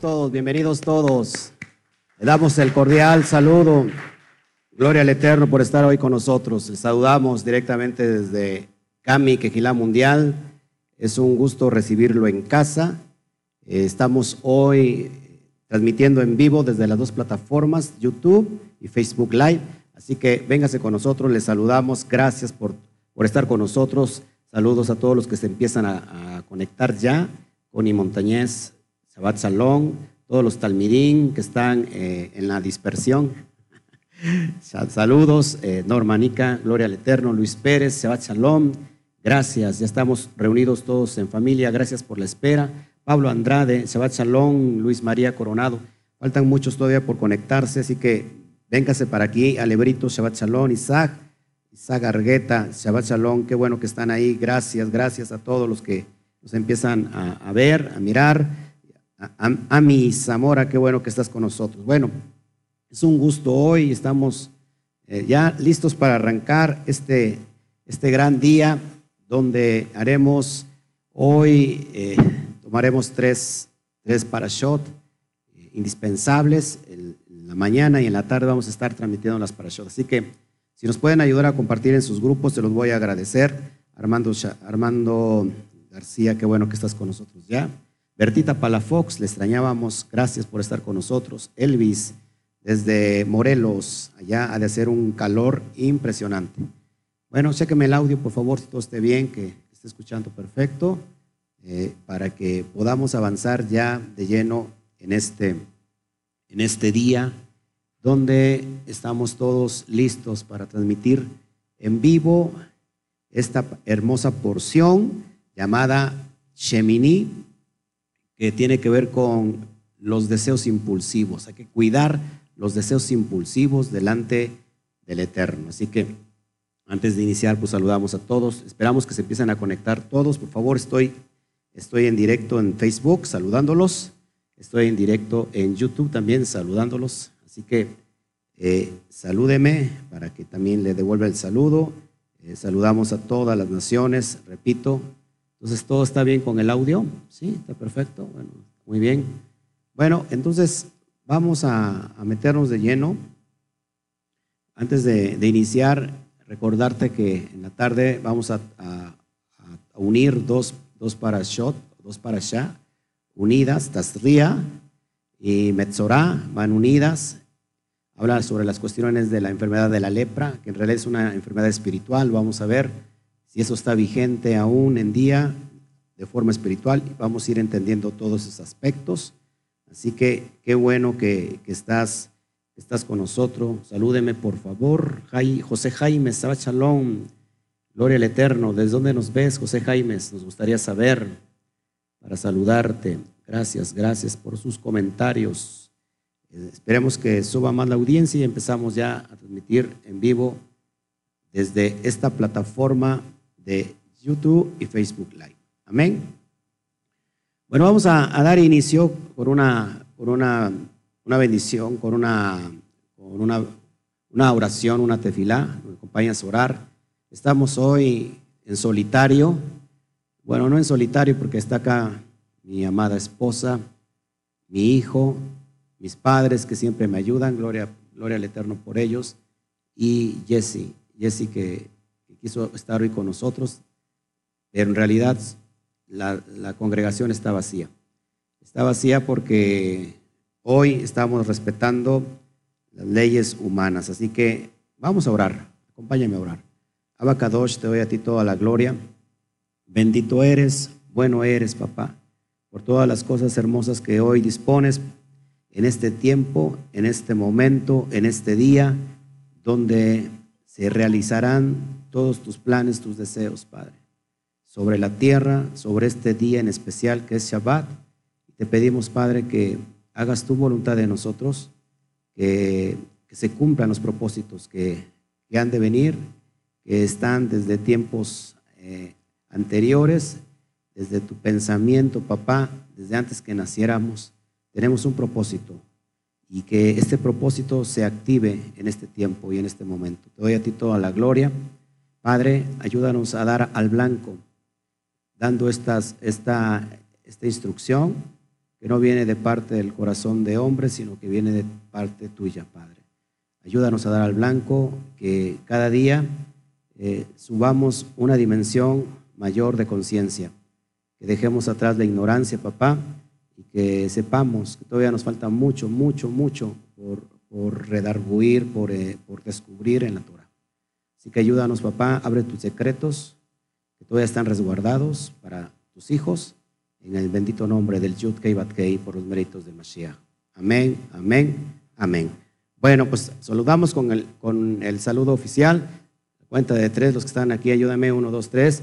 todos, bienvenidos todos. Le damos el cordial saludo. Gloria al Eterno por estar hoy con nosotros. Les saludamos directamente desde Cami, Quejilá Mundial. Es un gusto recibirlo en casa. Eh, estamos hoy transmitiendo en vivo desde las dos plataformas, YouTube y Facebook Live. Así que véngase con nosotros, les saludamos. Gracias por, por estar con nosotros. Saludos a todos los que se empiezan a, conectar ya. Connie Montañez, Sabat Salón, todos los Talmidín que están eh, en la dispersión. Saludos, eh, Normanica, Gloria al Eterno, Luis Pérez, Sabat Salón. Gracias, ya estamos reunidos todos en familia. Gracias por la espera. Pablo Andrade, Sabat Salón, Luis María Coronado. Faltan muchos todavía por conectarse, así que véngase para aquí. Alebrito, Shabbat Shalom, Isaac, Isaac Argueta, Shabbat Shalom. Qué bueno que están ahí. Gracias, gracias a todos los que nos empiezan a, ver, a mirar. A, mi Zamora, qué bueno que estás con nosotros. Bueno, es un gusto hoy, estamos eh, ya listos para arrancar este, este gran día donde haremos hoy, eh, tomaremos tres, tres parashot eh, indispensables. en la mañana y en la tarde vamos a estar transmitiendo las parashot. Así que si nos pueden ayudar a compartir en sus grupos, se los voy a agradecer. Armando, Armando García, qué bueno que estás con nosotros ya. Bertita Palafox, le extrañábamos, gracias por estar con nosotros. Elvis, desde Morelos, allá ha de hacer un calor impresionante. Bueno, chéqueme el audio, por favor, si todo esté bien, que esté escuchando perfecto, eh, para que podamos avanzar ya de lleno en este, en este día, donde estamos todos listos para transmitir en vivo esta hermosa porción llamada Shemini, que tiene que ver con los deseos impulsivos. Hay que cuidar los deseos impulsivos delante del Eterno. Así que antes de iniciar, pues saludamos a todos. Esperamos que se empiecen a conectar todos. Por favor, estoy, estoy en directo en Facebook saludándolos. Estoy en directo en YouTube también saludándolos. Así que eh, salúdeme para que también le devuelva el saludo. Eh, saludamos a todas las naciones, repito, entonces, ¿todo está bien con el audio? Sí, está perfecto. Bueno, muy bien. Bueno, entonces vamos a, meternos de lleno. Antes de, iniciar, recordarte que en la tarde vamos a, unir dos, dos parashot, dos parashá, unidas, Tasría y Metzorá, van unidas. Habla sobre las cuestiones de la enfermedad de la lepra, que en realidad es una enfermedad espiritual, vamos a ver si eso está vigente aún en día de forma espiritual. Vamos a ir entendiendo todos esos aspectos. Así que qué bueno que, estás, estás con nosotros. Salúdeme, por favor. José Jaime, Saba Shalom. Gloria al Eterno. ¿Desde dónde nos ves, José Jaime? Nos gustaría saber para saludarte. Gracias, gracias por sus comentarios. Eh, esperemos que suba más la audiencia y empezamos ya a transmitir en vivo desde esta plataforma de YouTube y Facebook Live. Amén. Bueno, vamos a, dar inicio con una, una, una bendición, con, una, con una, una oración, una tefilá. Me acompañas a orar. Estamos hoy en solitario. Bueno, no en solitario porque está acá mi amada esposa, mi hijo, mis padres que siempre me ayudan, gloria, gloria al Eterno por ellos, y Jesse, Jesse que, quiso estar hoy con nosotros, pero en realidad la, congregación está vacía. Está vacía porque hoy estamos respetando las leyes humanas, así que vamos a orar, acompáñame a orar. Abacadosh, te doy a ti toda la gloria. Bendito eres, bueno eres, papá, por todas las cosas hermosas que hoy dispones en este tiempo, en este momento, en este día, donde se realizarán todos tus planes, tus deseos, Padre, sobre la tierra, sobre este día en especial que es Shabbat. Te pedimos, Padre, que hagas tu voluntad de nosotros, que, se cumplan los propósitos que, han de venir, que están desde tiempos eh, anteriores, desde tu pensamiento, papá, desde antes que naciéramos. Tenemos un propósito y que este propósito se active en este tiempo y en este momento. Te doy a ti toda la gloria. Padre, ayúdanos a dar al blanco, dando estas, esta, esta instrucción, que no viene de parte del corazón de hombre, sino que viene de parte tuya, Padre. Ayúdanos a dar al blanco, que cada día eh, subamos una dimensión mayor de conciencia, que dejemos atrás la ignorancia, papá, y que sepamos que todavía nos falta mucho, mucho, mucho por, por redarguir, por, eh, por descubrir en la Torah. Así que ayúdanos, papá, abre tus secretos, que todavía están resguardados para tus hijos, en el bendito nombre del Yud Kei Bat Kei, por los méritos de Mashiach. Amén, amén, amén. Bueno, pues saludamos con el, con el saludo oficial. Cuenta de tres, los que están aquí, ayúdame, uno, dos, tres.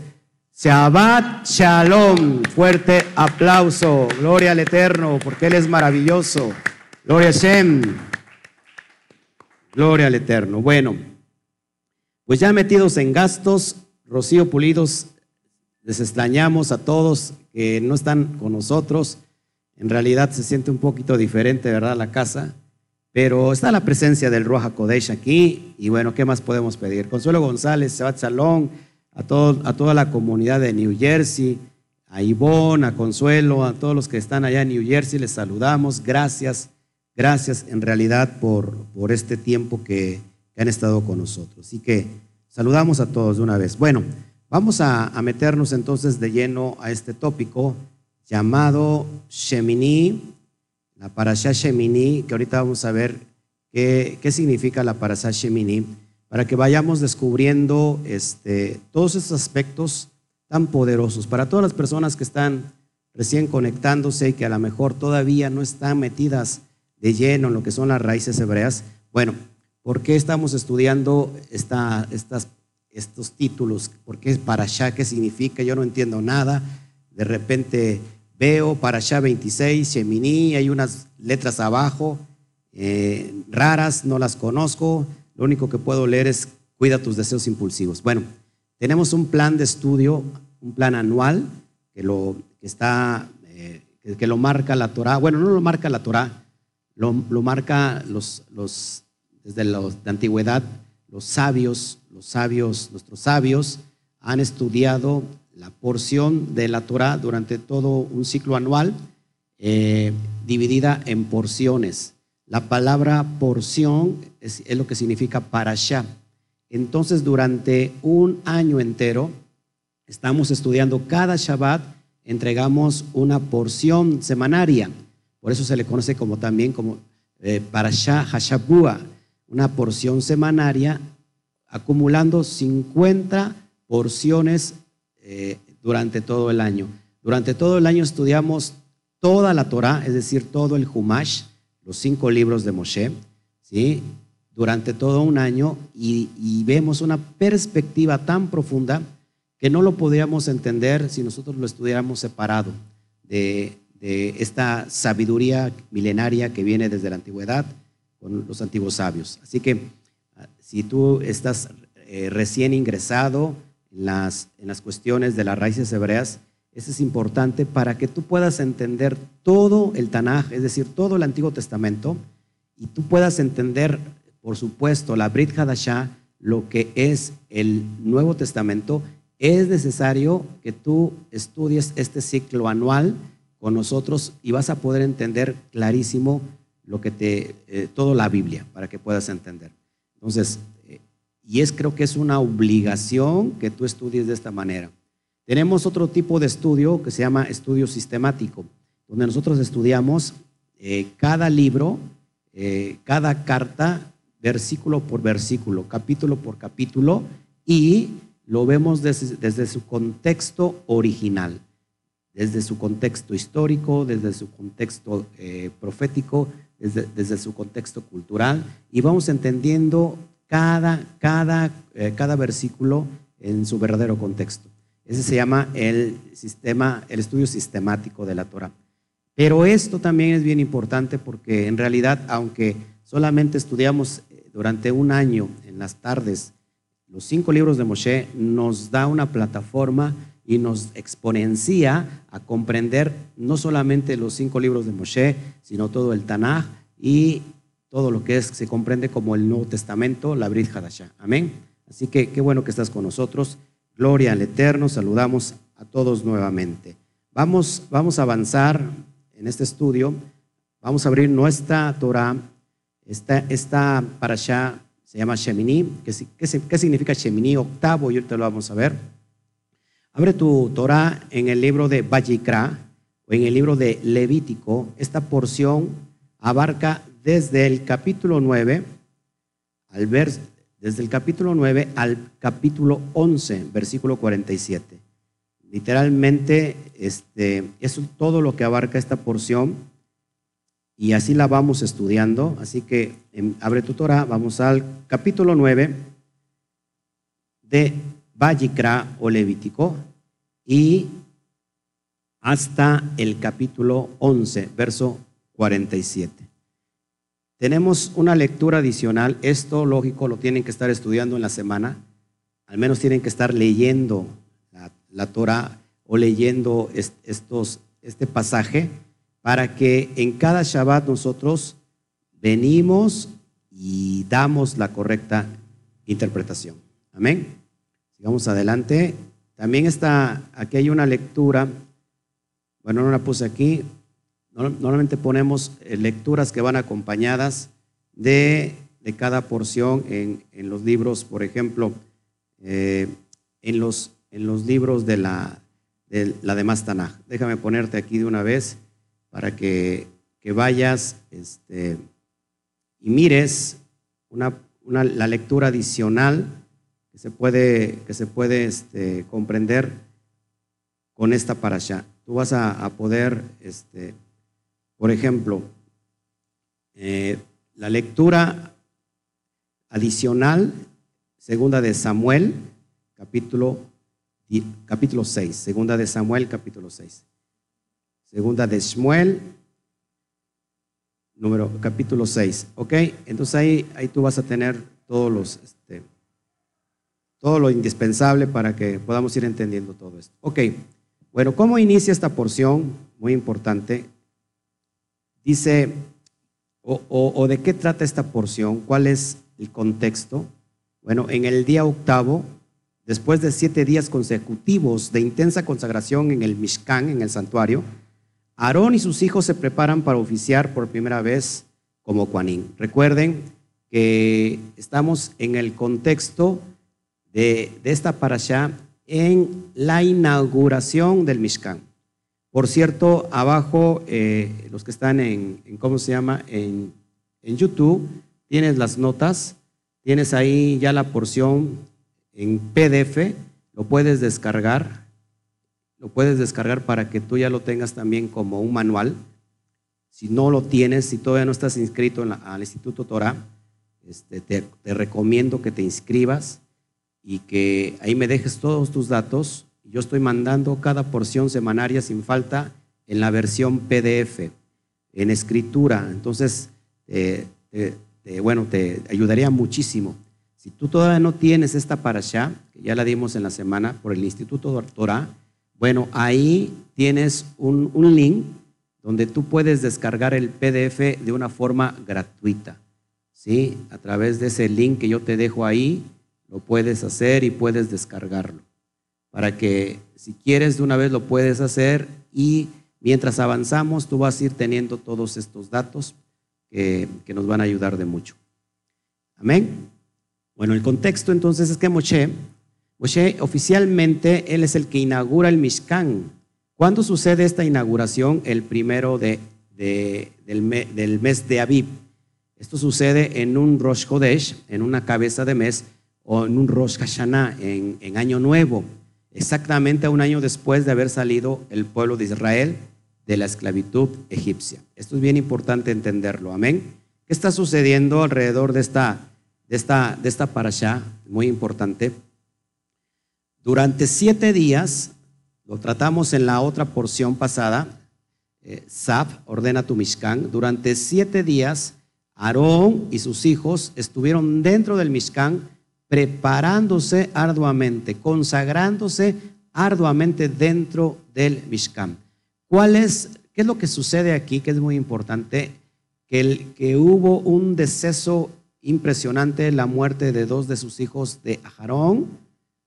Shabbat Shalom, fuerte aplauso, gloria al Eterno, porque Él es maravilloso. Gloria a Shem, gloria al Eterno. Bueno, pues ya metidos en gastos, Rocío Pulidos, les extrañamos a todos que no están con nosotros. En realidad se siente un poquito diferente, ¿verdad? La casa. Pero está la presencia del Roja Kodesh aquí. Y bueno, ¿qué más podemos pedir? Consuelo González, Sebat Salón, a, todo, a toda la comunidad de New Jersey, a Ivonne, a Consuelo, a todos los que están allá en New Jersey, les saludamos. Gracias, gracias en realidad por, por este tiempo que, que han estado con nosotros. Así que saludamos a todos de una vez. Bueno, vamos a, meternos entonces de lleno a este tópico llamado Shemini la Parashá Shemini, que ahorita vamos a ver qué, qué significa la Parashá Shemini, para que vayamos descubriendo este, todos esos aspectos tan poderosos. Para todas las personas que están recién conectándose y que a lo mejor todavía no están metidas de lleno en lo que son las raíces hebreas, bueno, ¿por qué estamos estudiando esta, estas, estos títulos? ¿Por qué Parashá? ¿Qué significa? Yo no entiendo nada. De repente Veo para allá 26, Shemini, hay unas letras abajo, eh, raras, no las conozco. Lo único que puedo leer es cuida tus deseos impulsivos. Bueno, tenemos un plan de estudio, un plan anual que lo que está, eh, que, lo marca la Torah. Bueno, no lo marca la Torah, lo, lo marca los, los, desde la antigüedad, los sabios, los sabios, nuestros sabios han estudiado la porción de la Torah durante todo un ciclo anual, eh, dividida en porciones. La palabra porción es, lo que significa parashá. Entonces, durante un año entero, estamos estudiando cada Shabbat, entregamos una porción semanaria. Por eso se le conoce como también como eh, parashá hashabua, una porción semanaria, acumulando 50 porciones eh, durante todo el año. Durante todo el año estudiamos toda la Torah, es decir, todo el Humash, los cinco libros de Moshe, ¿sí? durante todo un año y, vemos una perspectiva tan profunda que no lo podríamos entender si nosotros lo estudiáramos separado de, esta sabiduría milenaria que viene desde la antigüedad con los antiguos sabios. Así que ah, si tú estás eh, recién ingresado, las, en las cuestiones de las raíces hebreas, eso es importante para que tú puedas entender todo el Tanaj, es decir, todo el Antiguo Testamento, y tú puedas entender, por supuesto, la Brit Hadashah, lo que es el Nuevo Testamento, es necesario que tú estudies este ciclo anual con nosotros y vas a poder entender clarísimo lo que te, eh, toda la Biblia, para que puedas entender. Entonces, y es creo que es una obligación que tú estudies de esta manera. Tenemos otro tipo de estudio que se llama estudio sistemático, donde nosotros estudiamos eh, cada libro, eh, cada carta, versículo por versículo, capítulo por capítulo, y lo vemos desde, su contexto original, desde su contexto histórico, desde su contexto eh, profético, desde, su contexto cultural, y vamos entendiendo cada, cada, eh, cada versículo en su verdadero contexto. Ese se llama el sistema, el estudio sistemático de la Torah. Pero esto también es bien importante porque en realidad, aunque solamente estudiamos eh, durante un año en las tardes los cinco libros de Moshe, nos da una plataforma y nos exponencia a comprender no solamente los cinco libros de Moshe, sino todo el Tanaj y todo lo que es, se comprende como el Nuevo Testamento, la Brit Hadashah. Amén. Así que qué bueno que estás con nosotros. Gloria al Eterno. Saludamos a todos nuevamente. Vamos, vamos a avanzar en este estudio, vamos a abrir nuestra Torah. Esta, esta allá se llama Shemini. ¿Qué, qué, significa Shemini? Octavo, y ahorita lo vamos a ver. Abre tu Torah en el libro de Vayikra o en el libro de Levítico. Esta porción abarca desde el capítulo 9 al desde el capítulo 9 al capítulo 11, versículo 47. Literalmente, este, es todo lo que abarca esta porción y así la vamos estudiando. Así que abre tu Torah, vamos al capítulo 9 de Vallicra o Levítico y hasta el capítulo 11, verso 47. Tenemos una lectura adicional, esto lógico lo tienen que estar estudiando en la semana, al menos tienen que estar leyendo la, Torah o leyendo estos, este pasaje para que en cada Shabbat nosotros venimos y damos la correcta interpretación. Amén. Sigamos adelante. También está, aquí hay una lectura, bueno, no la puse aquí, normalmente ponemos eh, lecturas que van acompañadas de, cada porción en, los libros, por ejemplo, eh, en, los, en los libros de la de la demás Tanaj. Déjame ponerte aquí de una vez para que, vayas este, y mires una, la lectura adicional se puede, que se puede este, comprender con esta parasha. Tú vas a, poder, este, por ejemplo, eh, la lectura adicional, segunda de Samuel, capítulo, capítulo 6, segunda de Samuel, capítulo 6. Segunda de Shmuel, número, capítulo 6. ¿Ok? Entonces ahí, ahí tú vas a tener todos los, este, todo lo indispensable para que podamos ir entendiendo todo esto. Ok. Bueno, ¿cómo inicia esta porción? Muy importante. Dice, o, de qué trata esta porción, cuál es el contexto. Bueno, en el día octavo, después de siete días consecutivos de intensa consagración en el Mishkan, en el santuario, Aarón y sus hijos se preparan para oficiar por primera vez como Juanín. Recuerden que estamos en el contexto de, esta parasha en la inauguración del Mishkan. Por cierto, abajo, eh, los que están en, ¿cómo se llama? En, en YouTube, tienes las notas, tienes ahí ya la porción en PDF, lo puedes descargar lo puedes descargar para que tú ya lo tengas también como un manual. Si no lo tienes, si todavía no estás inscrito al Instituto Torah, este, te, recomiendo que te inscribas y que ahí me dejes todos tus datos. Yo estoy mandando cada porción semanaria sin falta en la versión PDF, en escritura. Entonces, bueno, te ayudaría muchísimo. Si tú todavía no tienes esta parasha, que ya la dimos en la semana por el Instituto Torah, bueno, ahí tienes un, link donde tú puedes descargar el PDF de una forma gratuita. ¿sí? A través de ese link que yo te dejo ahí, lo puedes hacer y puedes descargarlo. Para que si quieres de una vez lo puedes hacer y mientras avanzamos tú vas a ir teniendo todos estos datos que, que nos van a ayudar de mucho. Amén. Bueno, el contexto entonces es que Moshe Moshe oficialmente, él es el que inaugura el Mishkan. ¿Cuándo sucede esta inauguración? El primero de, del, mes de Aviv. Esto sucede en un Rosh Chodesh, en una cabeza de mes, o en un Rosh Hashanah, en, en Año Nuevo, exactamente un año después de haber salido el pueblo de Israel de la esclavitud egipcia. Esto es bien importante entenderlo, amén. ¿Qué está sucediendo alrededor de esta, de esta, de esta parasha? Muy importante. Durante siete días, lo tratamos en la otra porción pasada, eh, ordena tu Mishkan, durante siete días, Aarón y sus hijos estuvieron dentro del Mishkan preparándose arduamente, consagrándose arduamente dentro del Mishkan. ¿Cuál es, qué es lo que sucede aquí, que es muy importante? Que, el, que hubo un deceso impresionante, la muerte de dos de sus hijos de Aarón,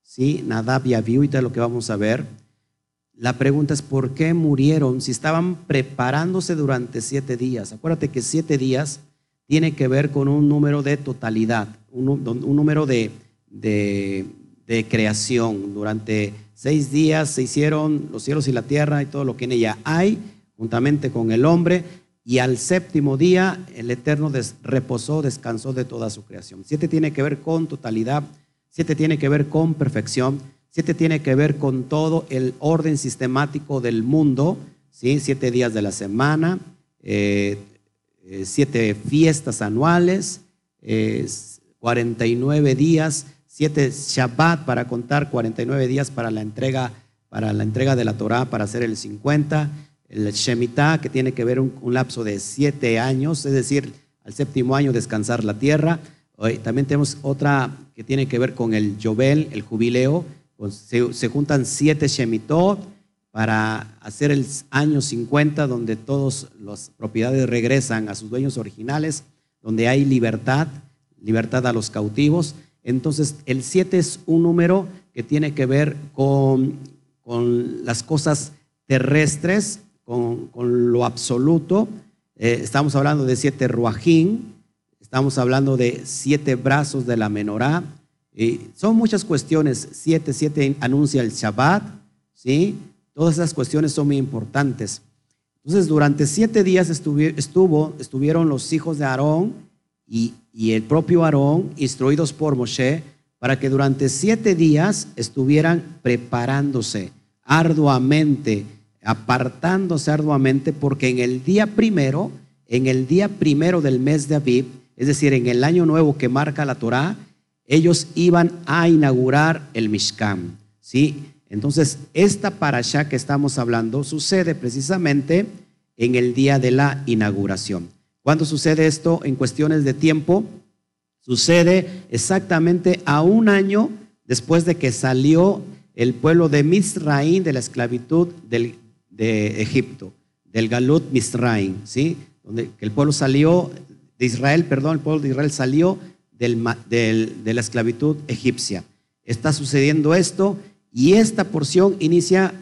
¿sí? Nadab y Abiú, y lo que vamos a ver. la pregunta es, ¿por qué murieron si estaban preparándose durante siete días? Acuérdate que siete días tiene que ver con un número de totalidad, un, número de, de, creación. Durante seis días se hicieron los cielos y la tierra y todo lo que en ella hay, juntamente con el hombre, y al séptimo día el Eterno reposó, descansó de toda su creación. Siete tiene que ver con totalidad, siete tiene que ver con perfección. Siete tiene que ver con todo el orden sistemático del mundo, ¿sí? siete días de la semana, eh, eh, siete fiestas anuales, 49 días, siete Shabbat para contar, 49 días para la entrega, para la entrega de la Torah, para hacer el 50, el Shemitah, que tiene que ver un, un lapso de siete años, es decir, al séptimo año descansar la tierra. Hoy, también tenemos otra que tiene que ver con el Yobel, el jubileo, pues, se, juntan siete Shemitot para hacer el año 50, donde todas las propiedades regresan a sus dueños originales, donde hay libertad, libertad a los cautivos. Entonces, el 7 es un número que tiene que ver con, con las cosas terrestres, con, con lo absoluto. Eh, estamos hablando de siete ruajín, estamos hablando de siete brazos de la menorá, son muchas cuestiones. Siete, siete anuncia el Shabbat, ¿sí? Todas esas cuestiones son muy importantes. Entonces, durante siete días estuvieron los hijos de Aarón y, el propio Aarón, instruidos por Moshe, para que durante siete días estuvieran preparándose arduamente, apartándose arduamente, porque en el día primero, en el día primero del mes de Aviv, es decir, en el año nuevo que marca la Torá, ellos iban a inaugurar el Mishkan. ¿sí? Entonces, esta parasha que estamos hablando sucede precisamente en el día de la inauguración. ¿Cuándo sucede esto? En cuestiones de tiempo. Sucede exactamente a un año después de que salió el pueblo de Misraín de la esclavitud de Egipto, del Galut Misraín, ¿sí? Donde el pueblo salió de Israel, perdón, el pueblo de Israel salió de la esclavitud egipcia. Está sucediendo esto y esta porción inicia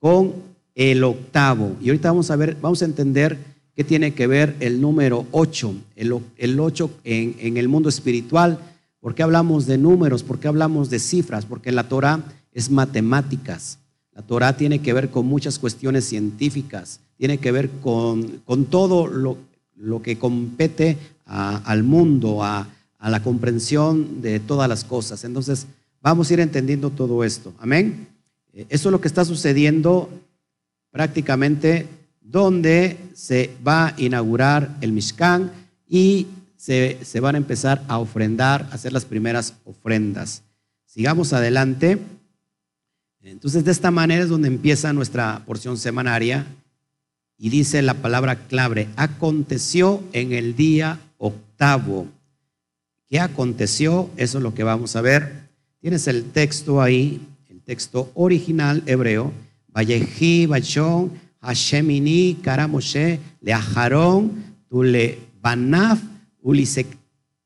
con el octavo. Y ahorita vamos a ver, vamos a entender qué tiene que ver el número 8, el, el 8 en, el mundo espiritual. ¿Por qué hablamos de números? ¿Por qué hablamos de cifras? Porque la Torah es matemáticas. La Torah tiene que ver con muchas cuestiones científicas, tiene que ver con, todo lo, lo que compete al mundo, a, a la comprensión de todas las cosas. Entonces, vamos a ir entendiendo todo esto. Amén. Eh, eso es lo que está sucediendo prácticamente donde se va a inaugurar el Mishkan y se, se, van a empezar a ofrendar, a hacer las primeras ofrendas. Sigamos adelante. Entonces, de esta manera es donde empieza nuestra porción semanaria y dice la palabra clave, aconteció en el día octavo ¿Qué aconteció? Eso es lo que vamos a ver. Tienes el texto ahí, el texto original hebreo. Valleji, Bachon, Hashemini, Karamoshe, Tule Banaf,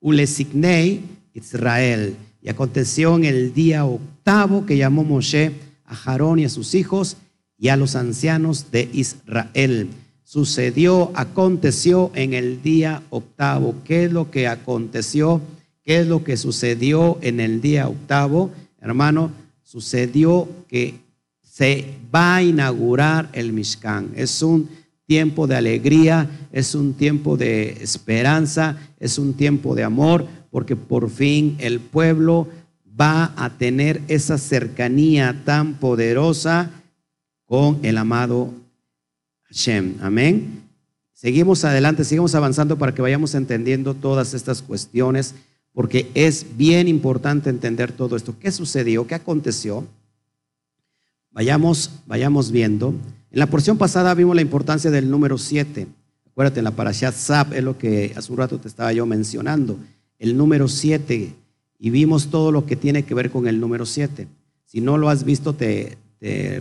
Ulesignei, Israel. Y aconteció en el día octavo que llamó Moshe a Jarón y a sus hijos y a los ancianos de Israel. Sucedió, aconteció en el día octavo. ¿Qué es lo que aconteció? ¿Qué es lo que sucedió en el día octavo? Hermano, sucedió que se va a inaugurar el Mishkan. Es un tiempo de alegría, es un tiempo de esperanza, es un tiempo de amor, porque por fin el pueblo va a tener esa cercanía tan poderosa con el amado Hashem. Amén. Seguimos adelante, seguimos avanzando para que vayamos entendiendo todas estas cuestiones, porque es bien importante entender todo esto. ¿Qué sucedió? ¿Qué aconteció? Vayamos, vayamos viendo. En la porción pasada vimos la importancia del número 7. Acuérdate, en la Parashat Zab es lo que hace un rato te estaba yo mencionando. El número 7. Y vimos todo lo que tiene que ver con el número 7. Si no lo has visto, te,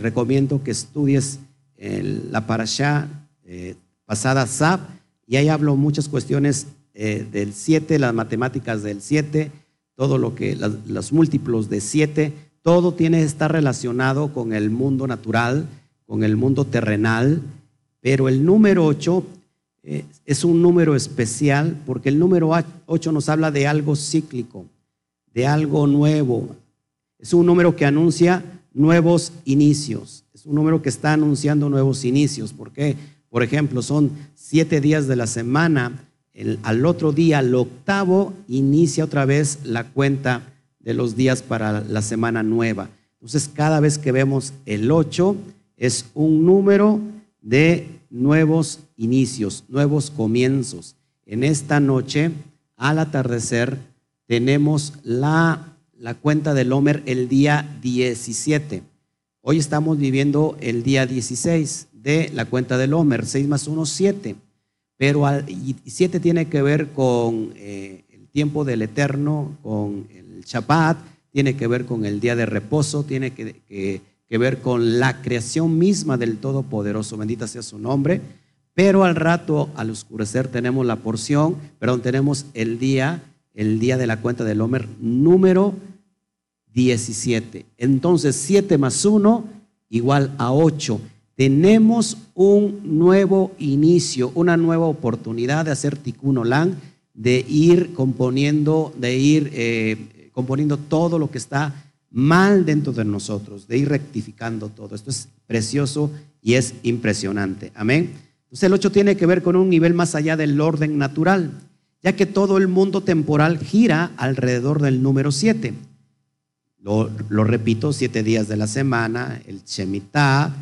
recomiendo que estudies la parasha eh, pasada Zab, y ahí hablo muchas cuestiones eh, del 7, las matemáticas del 7, todo lo que, los múltiplos de 7, todo tiene que estar relacionado con el mundo natural con el mundo terrenal, pero el número 8 eh, es un número especial porque el número 8 nos habla de algo cíclico, de algo nuevo. Es un número que anuncia nuevos inicios. Es un número que está anunciando nuevos inicios. porque Por ejemplo, son siete días de la semana. al otro día, el octavo, inicia otra vez la cuenta de los días para la semana nueva. Entonces, cada vez que vemos el 8, es un número de nuevos inicios, nuevos comienzos. En esta noche, al atardecer, tenemos la la cuenta del Homer el día 17. Hoy estamos viviendo el día 16 de la cuenta del Homer, 6 más 1, 7. Pero 7 tiene que ver con eh, el tiempo del Eterno, con el tiene que ver con el día de reposo, tiene que, que ver con la creación misma del Todopoderoso, bendita sea su nombre. Pero al rato, al oscurecer, tenemos la porción, perdón, tenemos el día, el día de la cuenta del Homer número 17. Entonces 7 más 1 igual a 8. Tenemos un nuevo inicio, una nueva oportunidad de hacer tikkun olam, de ir componiendo, de ir eh, componiendo todo lo que está mal dentro de nosotros, de ir rectificando todo. Esto es precioso y es impresionante. Amén. Entonces el 8 tiene que ver con un nivel más allá del orden natural, ya que todo el mundo temporal gira alrededor del número 7. Lo, repito, siete días de la semana, el Shemitah,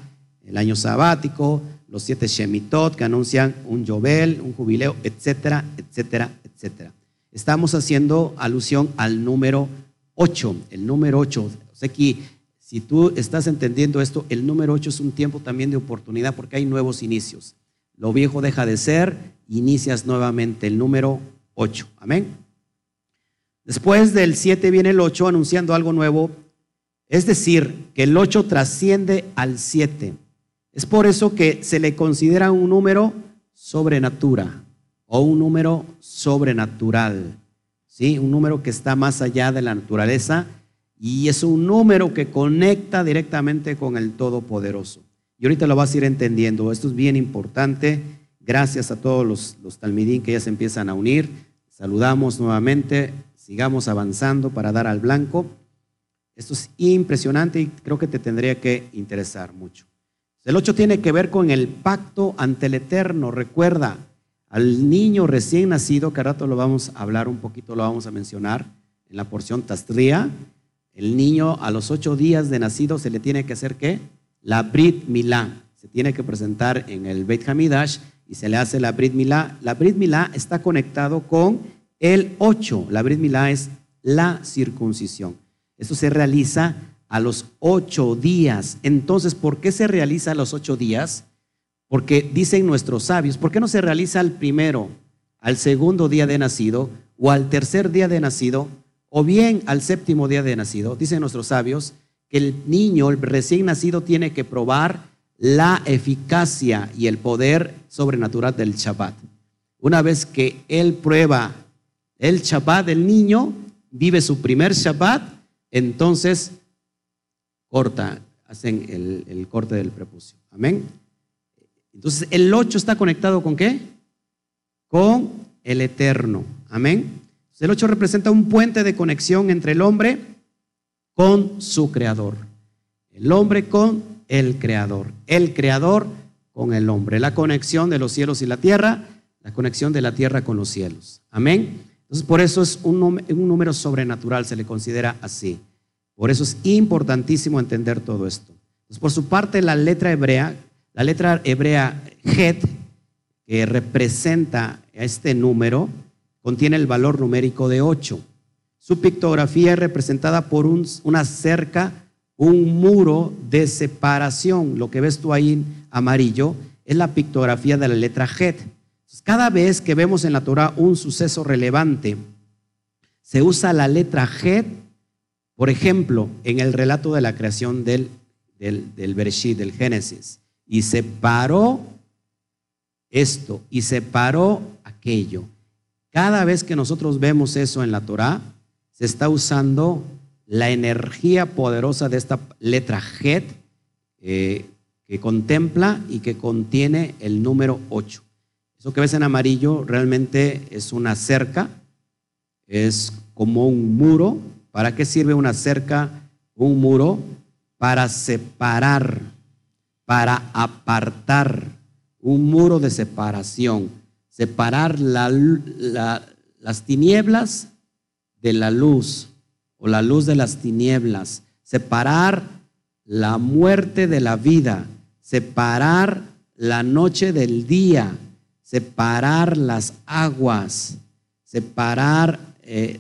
el año sabático, los siete Shemitot que anuncian un Yobel, un jubileo, etcétera, etcétera, etcétera. Estamos haciendo alusión al número 8, el número 8. O sea que si tú estás entendiendo esto, el número 8 es un tiempo también de oportunidad porque hay nuevos inicios. Lo viejo deja de ser, inicias nuevamente el número 8. Amén. Después del 7 viene el 8 anunciando algo nuevo, es decir, que el 8 trasciende al 7. Es por eso que se le considera un número sobrenatura o un número sobrenatural, ¿sí? Un número que está más allá de la naturaleza y es un número que conecta directamente con el Todopoderoso. Y ahorita lo vas a ir entendiendo. Esto es bien importante. Gracias a todos los, los talmidín que ya se empiezan a unir. Saludamos nuevamente sigamos avanzando para dar al blanco. Esto es impresionante y creo que te tendría que interesar mucho. El 8 tiene que ver con el pacto ante el Eterno. Recuerda, al niño recién nacido, que rato lo vamos a hablar un poquito, lo vamos a mencionar en la porción Tastría. El niño a los ocho días de nacido se le tiene que hacer qué? La Brit Milá. Se tiene que presentar en el Beit Hamidash y se le hace la Brit Milá. La Brit Milá está conectado con el 8, la Brit Milá es la circuncisión. Esto se realiza a los ocho días. Entonces, ¿por qué se realiza a los ocho días? Porque dicen nuestros sabios, ¿por qué no se realiza al primero, al segundo día de nacido o al tercer día de nacido o bien al séptimo día de nacido? Dicen nuestros sabios que el niño, el recién nacido, tiene que probar la eficacia y el poder sobrenatural del Shabbat. Una vez que él prueba el Shabbat del niño, vive su primer Shabbat, entonces corta, hacen el, corte del prepucio. Amén. Entonces el 8 está conectado con qué? Con el eterno. Amén. el 8 representa un puente de conexión entre el hombre con su creador. El hombre con el creador. El creador con el hombre. La conexión de los cielos y la tierra. La conexión de la tierra con los cielos. Amén. Entonces, por eso es un, número sobrenatural, se le considera así. Por eso es importantísimo entender todo esto. Por su parte, la letra hebrea, la letra hebrea Het, que representa este número, contiene el valor numérico de 8. Su pictografía es representada por una cerca, un muro de separación. Lo que ves tú ahí amarillo es la pictografía de la letra Het. Cada vez que vemos en la Torah un suceso relevante, se usa la letra Het, por ejemplo, en el relato de la creación del, del, del Bereshit, del Génesis, y separó esto y separó aquello. Cada vez que nosotros vemos eso en la Torah, se está usando la energía poderosa de esta letra Het, eh, que contempla y que contiene el número 8. Eso que ves en amarillo realmente es una cerca, es como un muro. ¿Para qué sirve una cerca, un muro? Para separar, para apartar, un muro de separación, separar las tinieblas de la luz o la luz de las tinieblas, separar la muerte de la vida, separar la noche del día, separar las aguas, separar eh,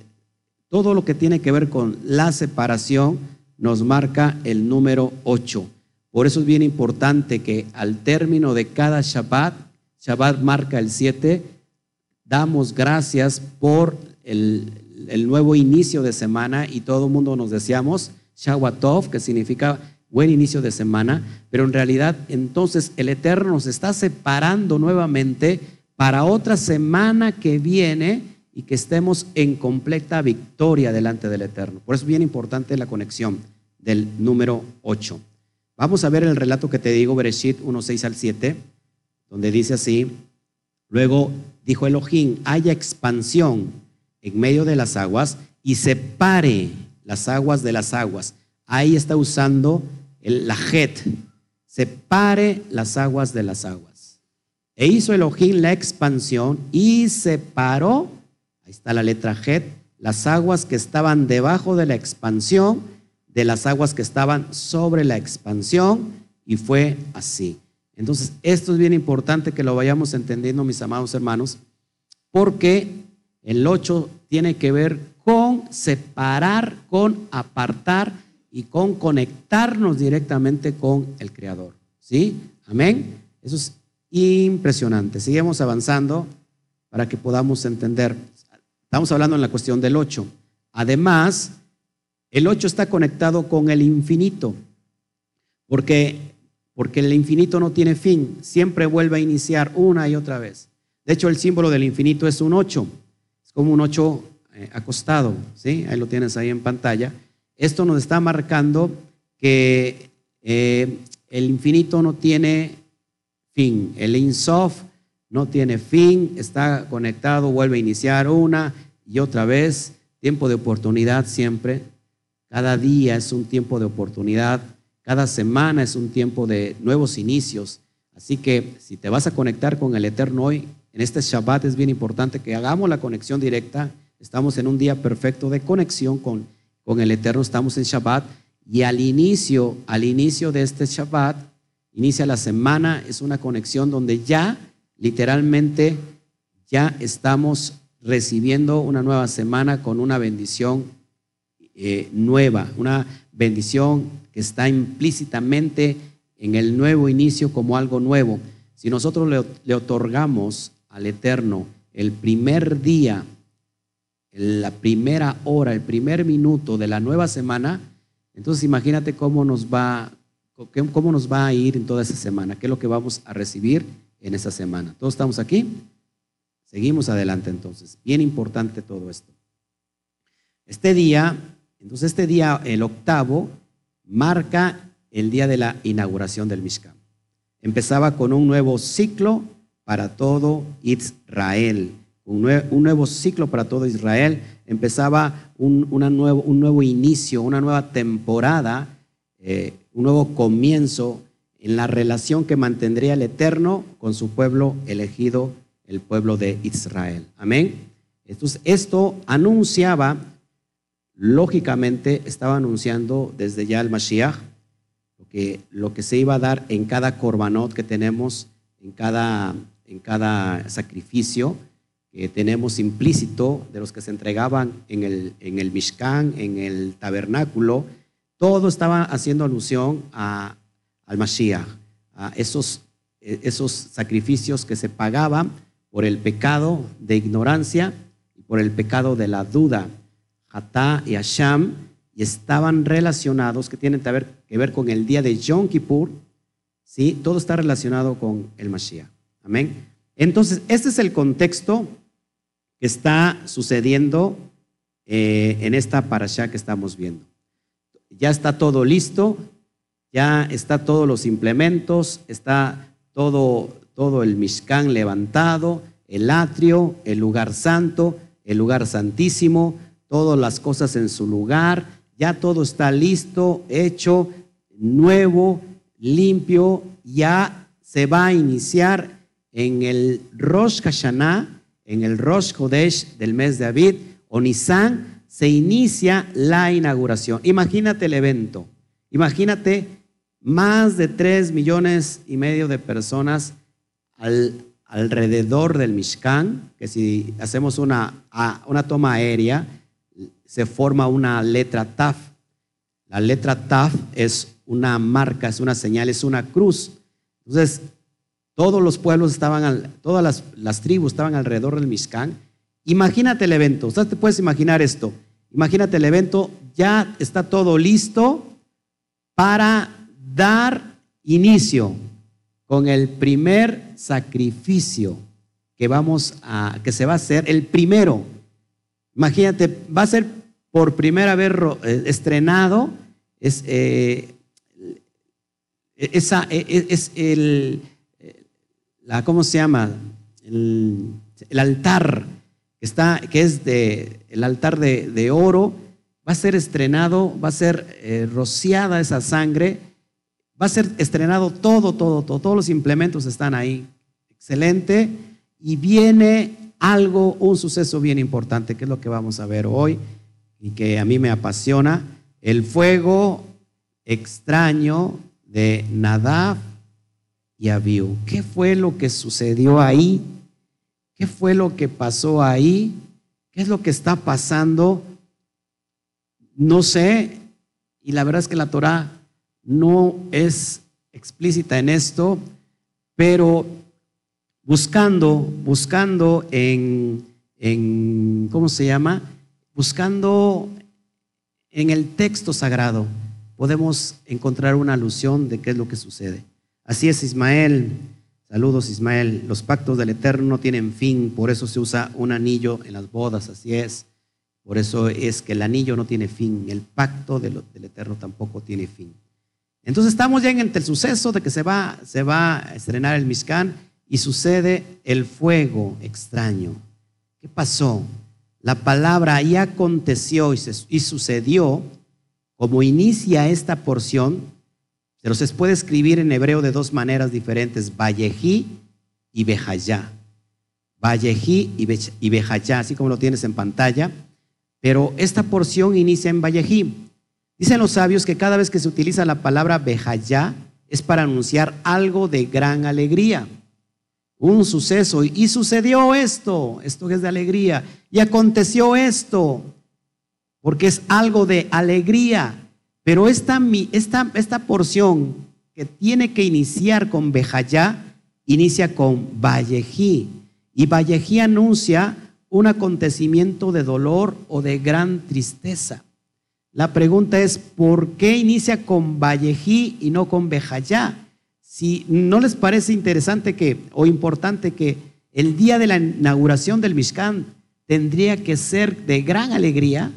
todo lo que tiene que ver con la separación, nos marca el número 8. Por eso es bien importante que al término de cada Shabbat, Shabbat marca el 7, damos gracias por el, nuevo inicio de semana y todo el mundo nos deseamos Shawatov, que significa buen inicio de semana, pero en realidad entonces el Eterno nos está separando nuevamente para otra semana que viene y que estemos en completa victoria delante del Eterno. Por eso es bien importante la conexión del número 8. Vamos a ver el relato que te digo, Bereshit 1, 6 al 7, donde dice así, luego dijo Elohim, haya expansión en medio de las aguas y separe las aguas de las aguas. Ahí está usando el, la jet, separe las aguas de las aguas. E hizo Elohim la expansión y separó, ahí está la letra jet, las aguas que estaban debajo de la expansión de las aguas que estaban sobre la expansión y fue así. Entonces, esto es bien importante que lo vayamos entendiendo, mis amados hermanos, porque el 8 tiene que ver con separar, con apartar y con conectarnos directamente con el Creador. ¿Sí? Amén. Eso es impresionante. Seguimos avanzando para que podamos entender. Estamos hablando en la cuestión del 8. Además, el 8 está conectado con el infinito, porque, porque el infinito no tiene fin, siempre vuelve a iniciar una y otra vez. De hecho, el símbolo del infinito es un 8, es como un 8 eh, acostado, ¿sí? Ahí lo tienes ahí en pantalla. Esto nos está marcando que eh, el infinito no tiene fin, el Insof no tiene fin, está conectado, vuelve a iniciar una y otra vez, tiempo de oportunidad siempre, cada día es un tiempo de oportunidad, cada semana es un tiempo de nuevos inicios. Así que si te vas a conectar con el Eterno hoy, en este Shabbat es bien importante que hagamos la conexión directa. Estamos en un día perfecto de conexión con con el Eterno, estamos en Shabbat y al inicio, al inicio de este Shabbat, inicia la semana, es una conexión donde ya literalmente ya estamos recibiendo una nueva semana con una bendición eh, nueva, una bendición que está implícitamente en el nuevo inicio como algo nuevo. Si nosotros le, otorgamos al Eterno el primer día la primera hora, el primer minuto de la nueva semana, entonces imagínate cómo nos va, cómo nos va a ir en toda esa semana, qué es lo que vamos a recibir en esa semana. ¿Todos estamos aquí? Seguimos adelante entonces. Bien importante todo esto. Este día, entonces este día, el octavo, marca el día de la inauguración del Mishkan. Empezaba con un nuevo ciclo para todo Israel un nuevo, ciclo para todo Israel, empezaba un, nuevo, inicio, una nueva temporada, eh, un nuevo comienzo en la relación que mantendría el Eterno con su pueblo elegido, el pueblo de Israel. Amén. Entonces, esto anunciaba, lógicamente, estaba anunciando desde ya el Mashiach, que, lo que se iba a dar en cada corbanot que tenemos, en cada, en cada sacrificio, que tenemos implícito de los que se entregaban en el, en el Mishkan, en el tabernáculo, todo estaba haciendo alusión a, al Mashiach, a esos, esos sacrificios que se pagaban por el pecado de ignorancia y por el pecado de la duda. Hatá y Asham, y estaban relacionados, que tienen que ver, con el día de Yom Kippur, ¿sí? todo está relacionado con el Mashiach. Amén. Entonces, este es el contexto que está sucediendo eh, en esta parasha que estamos viendo. Ya está todo listo, ya está todos los implementos, está todo, todo el Mishkan levantado, el atrio, el lugar santo, el lugar santísimo, todas las cosas en su lugar, ya todo está listo, hecho, nuevo, limpio, ya se va a iniciar en el Rosh Hashanah, en el Rosh Chodesh del mes de Abid, o Nisan, se inicia la inauguración. Imagínate el evento, imagínate más de tres millones y medio de personas alrededor del Mishkan, que si hacemos una, una toma aérea, se forma una letra Taf. La letra Taf es una marca, es una señal, es una cruz. Entonces, todos los pueblos estaban, todas las, las tribus estaban alrededor del Mishkan. Imagínate el evento, usted te puedes imaginar esto. Imagínate el evento, ya está todo listo para dar inicio con el primer sacrificio que vamos a que se va a hacer, el primero. Imagínate, va a ser por primera vez eh, estrenado es eh, esa e, e, es el la cómo se llama el, altar que está que es de el altar de, oro va a ser estrenado va a ser eh, rociada esa sangre Va a ser estrenado todo, todo, todo. Todos los implementos están ahí. Excelente. Y viene algo, un suceso bien importante, que es lo que vamos a ver hoy y que a mí me apasiona. El fuego extraño de Nadab y Abiú. ¿Qué fue lo que sucedió ahí? ¿Qué fue lo que pasó ahí? ¿Qué es lo que está pasando? No sé. Y la verdad es que la Torah no es explícita en esto, pero buscando, buscando en, en, ¿cómo se llama? Buscando en el texto sagrado, podemos encontrar una alusión de qué es lo que sucede. Así es Ismael. Saludos Ismael. Los pactos del Eterno no tienen fin, por eso se usa un anillo en las bodas, así es. Por eso es que el anillo no tiene fin, el pacto del, Eterno tampoco tiene fin. Entonces estamos ya en el suceso de que se va, a estrenar el Mishkan y sucede el fuego extraño. ¿Qué pasó? La palabra ya aconteció y, sucedió, como inicia esta porción, pero se puede escribir en hebreo de dos maneras diferentes, Vallejí y Bejayá. Vallejí y Bejayá, así como lo tienes en pantalla, pero esta porción inicia en Vallejí. Dicen los sabios que cada vez que se utiliza la palabra bejayá es para anunciar algo de gran alegría, un suceso. Y sucedió esto, esto es de alegría. Y aconteció esto, porque es algo de alegría. Pero esta, esta, esta porción que tiene que iniciar con bejayá, inicia con vallejí. Y vallejí anuncia un acontecimiento de dolor o de gran tristeza. La pregunta es, ¿por qué inicia con Vallejí y no con Bejayá? Si no les parece interesante que, o importante que el día de la inauguración del Mishkan tendría que ser de gran alegría,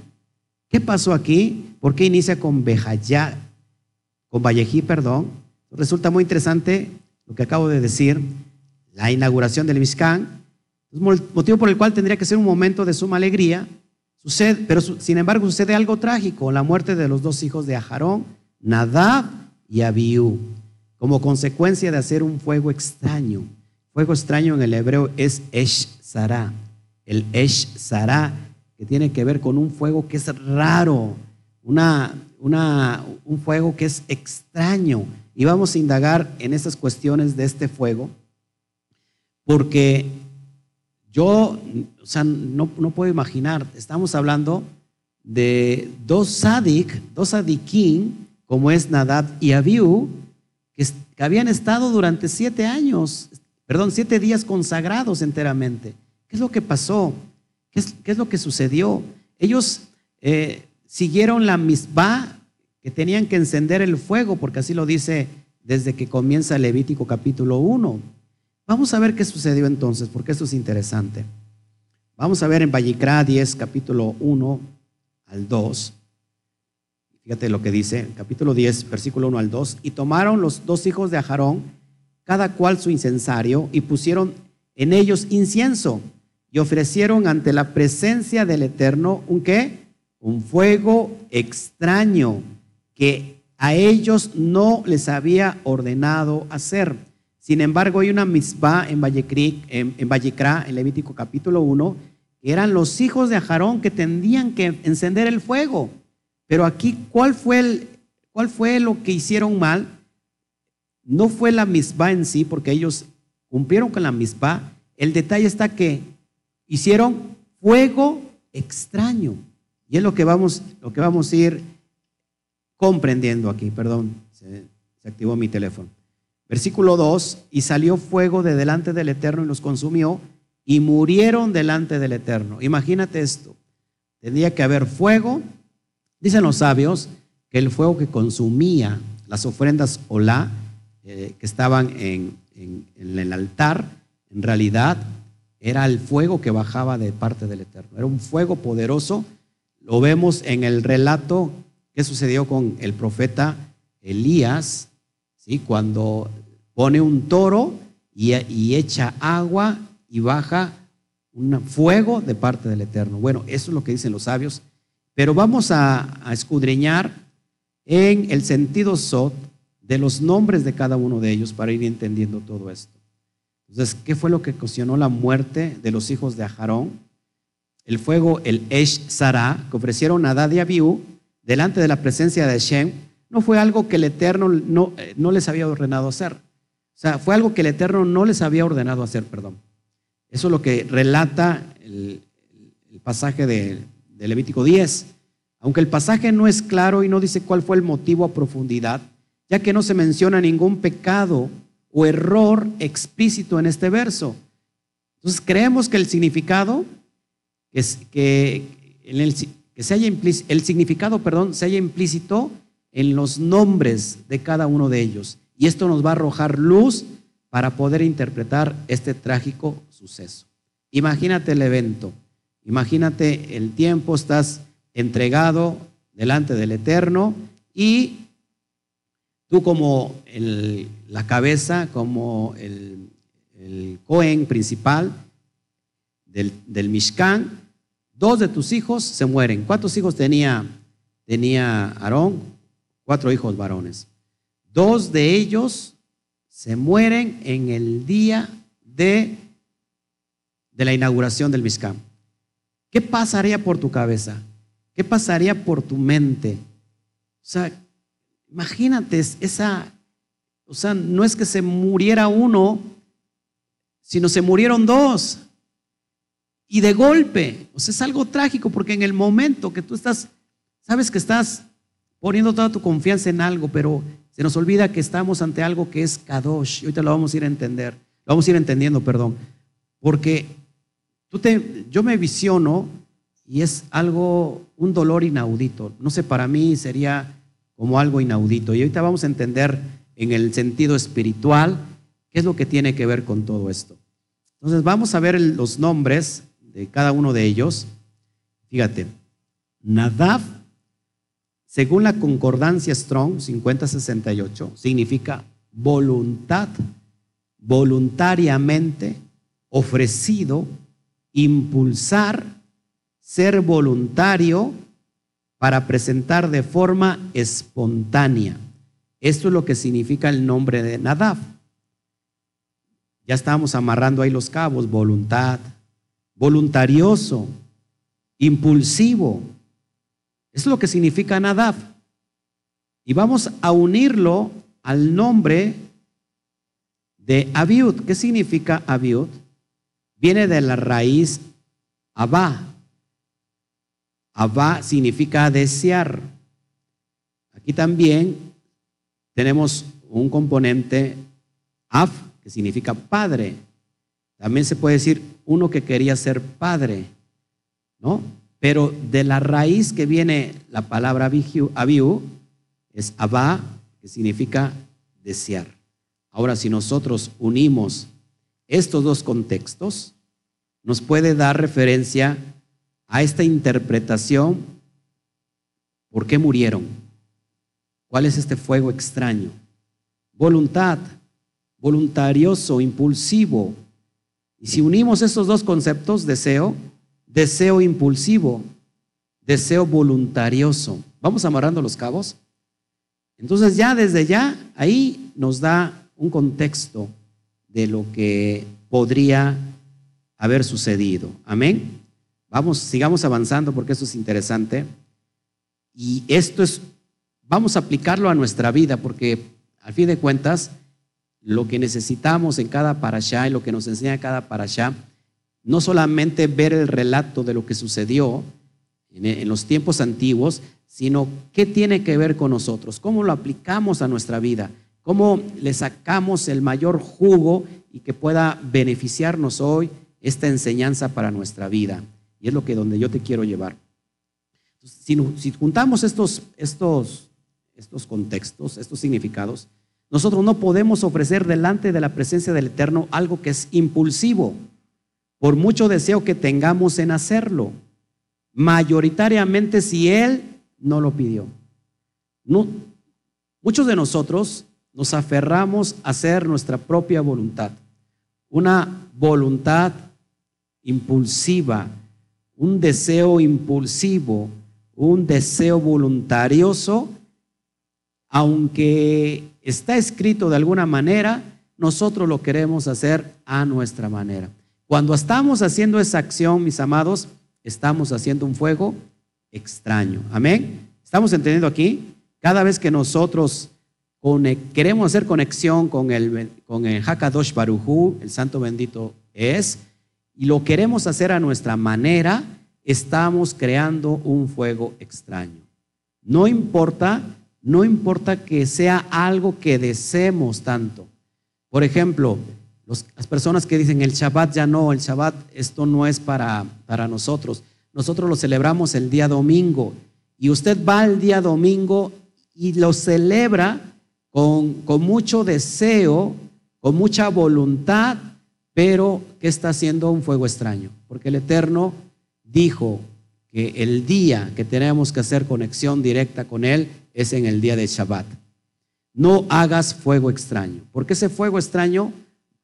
¿qué pasó aquí? ¿Por qué inicia con Bejayá? Con Vallejí, perdón. Resulta muy interesante lo que acabo de decir, la inauguración del Mishkan, motivo por el cual tendría que ser un momento de suma alegría, Sucede, pero sin embargo sucede algo trágico, la muerte de los dos hijos de Ajarón, Nadab y Abiú, como consecuencia de hacer un fuego extraño. Fuego extraño en el hebreo es Esh Sarah. El Esh Sarah, que tiene que ver con un fuego que es raro, una, una, un fuego que es extraño. Y vamos a indagar en esas cuestiones de este fuego, porque yo, o sea, no, puedo imaginar, estamos hablando de dos sadik, dos sadikim, como es Nadab y Abiú, que, habían estado durante siete años, perdón, siete días consagrados enteramente. ¿Qué es lo que pasó? ¿Qué es, lo que sucedió? Ellos eh, siguieron la misma que tenían que encender el fuego, porque así lo dice desde que comienza Levítico capítulo 1. Vamos a ver qué sucedió entonces, porque esto es interesante. Vamos a ver en Vallicrá 10, capítulo 1 al 2. Fíjate lo que dice, capítulo 10, versículo 1 al 2, y tomaron los dos hijos de Ajarón, cada cual su incensario, y pusieron en ellos incienso, y ofrecieron ante la presencia del Eterno un qué? Un fuego extraño que a ellos no les había ordenado hacer. Sin embargo, hay una misma en, en, en Vallecra, en Levítico capítulo 1, que eran los hijos de Ajarón que tendrían que encender el fuego. Pero aquí, ¿cuál fue, el, cuál fue lo que hicieron mal? No fue la misma en sí, porque ellos cumplieron con la misma. El detalle está que hicieron fuego extraño. Y es lo que vamos, lo que vamos a ir comprendiendo aquí. Perdón, se, se activó mi teléfono. Versículo 2, y salió fuego de delante del Eterno y los consumió, y murieron delante del Eterno. Imagínate esto, tendría que haber fuego. Dicen los sabios que el fuego que consumía las ofrendas olá eh, que estaban en, el altar, en realidad era el fuego que bajaba de parte del Eterno. Era un fuego poderoso. Lo vemos en el relato que sucedió con el profeta Elías, ¿sí? cuando pone un toro y echa agua y baja un fuego de parte del Eterno. Bueno, eso es lo que dicen los sabios, pero vamos a, escudriñar en el sentido sot de los nombres de cada uno de ellos para ir entendiendo todo esto. Entonces, ¿qué fue lo que ocasionó la muerte de los hijos de Ajarón? El fuego, el Esh Sarah, que ofrecieron a Adad y Abiú delante de la presencia de Shem, no fue algo que el Eterno no, eh, no les había ordenado hacer. O sea, fue algo que el Eterno no les había ordenado hacer, perdón. Eso es lo que relata el, pasaje de, de, Levítico 10. Aunque el pasaje no es claro y no dice cuál fue el motivo a profundidad, ya que no se menciona ningún pecado o error explícito en este verso. Entonces creemos que el significado es que, que se haya el significado, perdón, se haya implícito en los nombres de cada uno de ellos. Y esto nos va a arrojar luz para poder interpretar este trágico suceso. Imagínate el evento, imagínate el tiempo, estás entregado delante del Eterno y tú como la cabeza, como el, el Cohen principal del, del Mishkan, dos de tus hijos se mueren. ¿Cuántos hijos tenía, tenía Aarón? Cuatro hijos varones. Dos de ellos se mueren en el día de, de la inauguración del Mishkan. ¿Qué pasaría por tu cabeza? ¿Qué pasaría por tu mente? O sea, imagínate esa, o sea, no es que se muriera uno, sino se murieron dos. Y de golpe, o sea, es algo trágico porque en el momento que tú estás, sabes que estás poniendo toda tu confianza en algo, pero se nos olvida que estamos ante algo que es kadosh. Y ahorita lo vamos a ir a entender. Lo vamos a ir entendiendo, perdón. Porque yo me visiono y es algo, un dolor inaudito. No sé, para mí sería como algo inaudito. Y ahorita vamos a entender en el sentido espiritual qué es lo que tiene que ver con todo esto. Entonces vamos a ver los nombres de cada uno de ellos. Fíjate, Nadav según la concordancia Strong 5068, significa voluntad, voluntariamente, ofrecido, impulsar, ser voluntario para presentar de forma espontánea. Esto es lo que significa el nombre de Nadav. Ya estamos amarrando ahí los cabos, voluntad, voluntarioso, impulsivo, es lo que significa Nadab. Y vamos a unirlo al nombre de Abiud. ¿Qué significa Abiud? Viene de la raíz Abba. Abba significa desear. Aquí también tenemos un componente Af, que significa padre. También se puede decir uno que quería ser padre, ¿no? Pero de la raíz que viene la palabra abiu es abá, que significa desear. Ahora, si nosotros unimos estos dos contextos, nos puede dar referencia a esta interpretación, ¿por qué murieron? ¿Cuál es este fuego extraño? Voluntad, voluntarioso, impulsivo. Y si unimos estos dos conceptos, deseo, deseo impulsivo, deseo voluntarioso. Vamos amarrando los cabos. Entonces ya desde ya ahí nos da un contexto de lo que podría haber sucedido. Amén. Vamos, sigamos avanzando porque esto es interesante. Y esto es, vamos a aplicarlo a nuestra vida porque al fin de cuentas, lo que necesitamos en cada parashá y lo que nos enseña cada parashá, no solamente ver el relato de lo que sucedió en, en los tiempos antiguos, sino qué tiene que ver con nosotros, cómo lo aplicamos a nuestra vida, cómo le sacamos el mayor jugo y que pueda beneficiarnos hoy esta enseñanza para nuestra vida. Y es lo que donde yo te quiero llevar. Si, juntamos estos, estos, estos contextos, estos significados, nosotros no podemos ofrecer delante de la presencia del Eterno algo que es impulsivo, por mucho deseo que tengamos en hacerlo. Mayoritariamente si Él no lo pidió. Muchos de nosotros nos aferramos a hacer nuestra propia voluntad, una voluntad impulsiva, un deseo impulsivo, un deseo voluntarioso, aunque está escrito de alguna manera, nosotros lo queremos hacer a nuestra manera. Cuando estamos haciendo esa acción, mis amados, estamos haciendo un fuego extraño. Amén. ¿Estamos entendiendo aquí? Cada vez que nosotros queremos hacer conexión con el, con el Hakadosh Barujú, el santo bendito es, y lo queremos hacer a nuestra manera, estamos creando un fuego extraño. No importa, no importa que sea algo que deseemos tanto. Por ejemplo, las personas que dicen el Shabbat ya no, el Shabbat esto no es para, para nosotros. Nosotros lo celebramos el día domingo y usted va el día domingo y lo celebra con, con mucho deseo, con mucha voluntad, pero ¿qué está haciendo un fuego extraño? Porque el Eterno dijo que el día que tenemos que hacer conexión directa con Él es en el día de Shabbat. No hagas fuego extraño, porque ese fuego extraño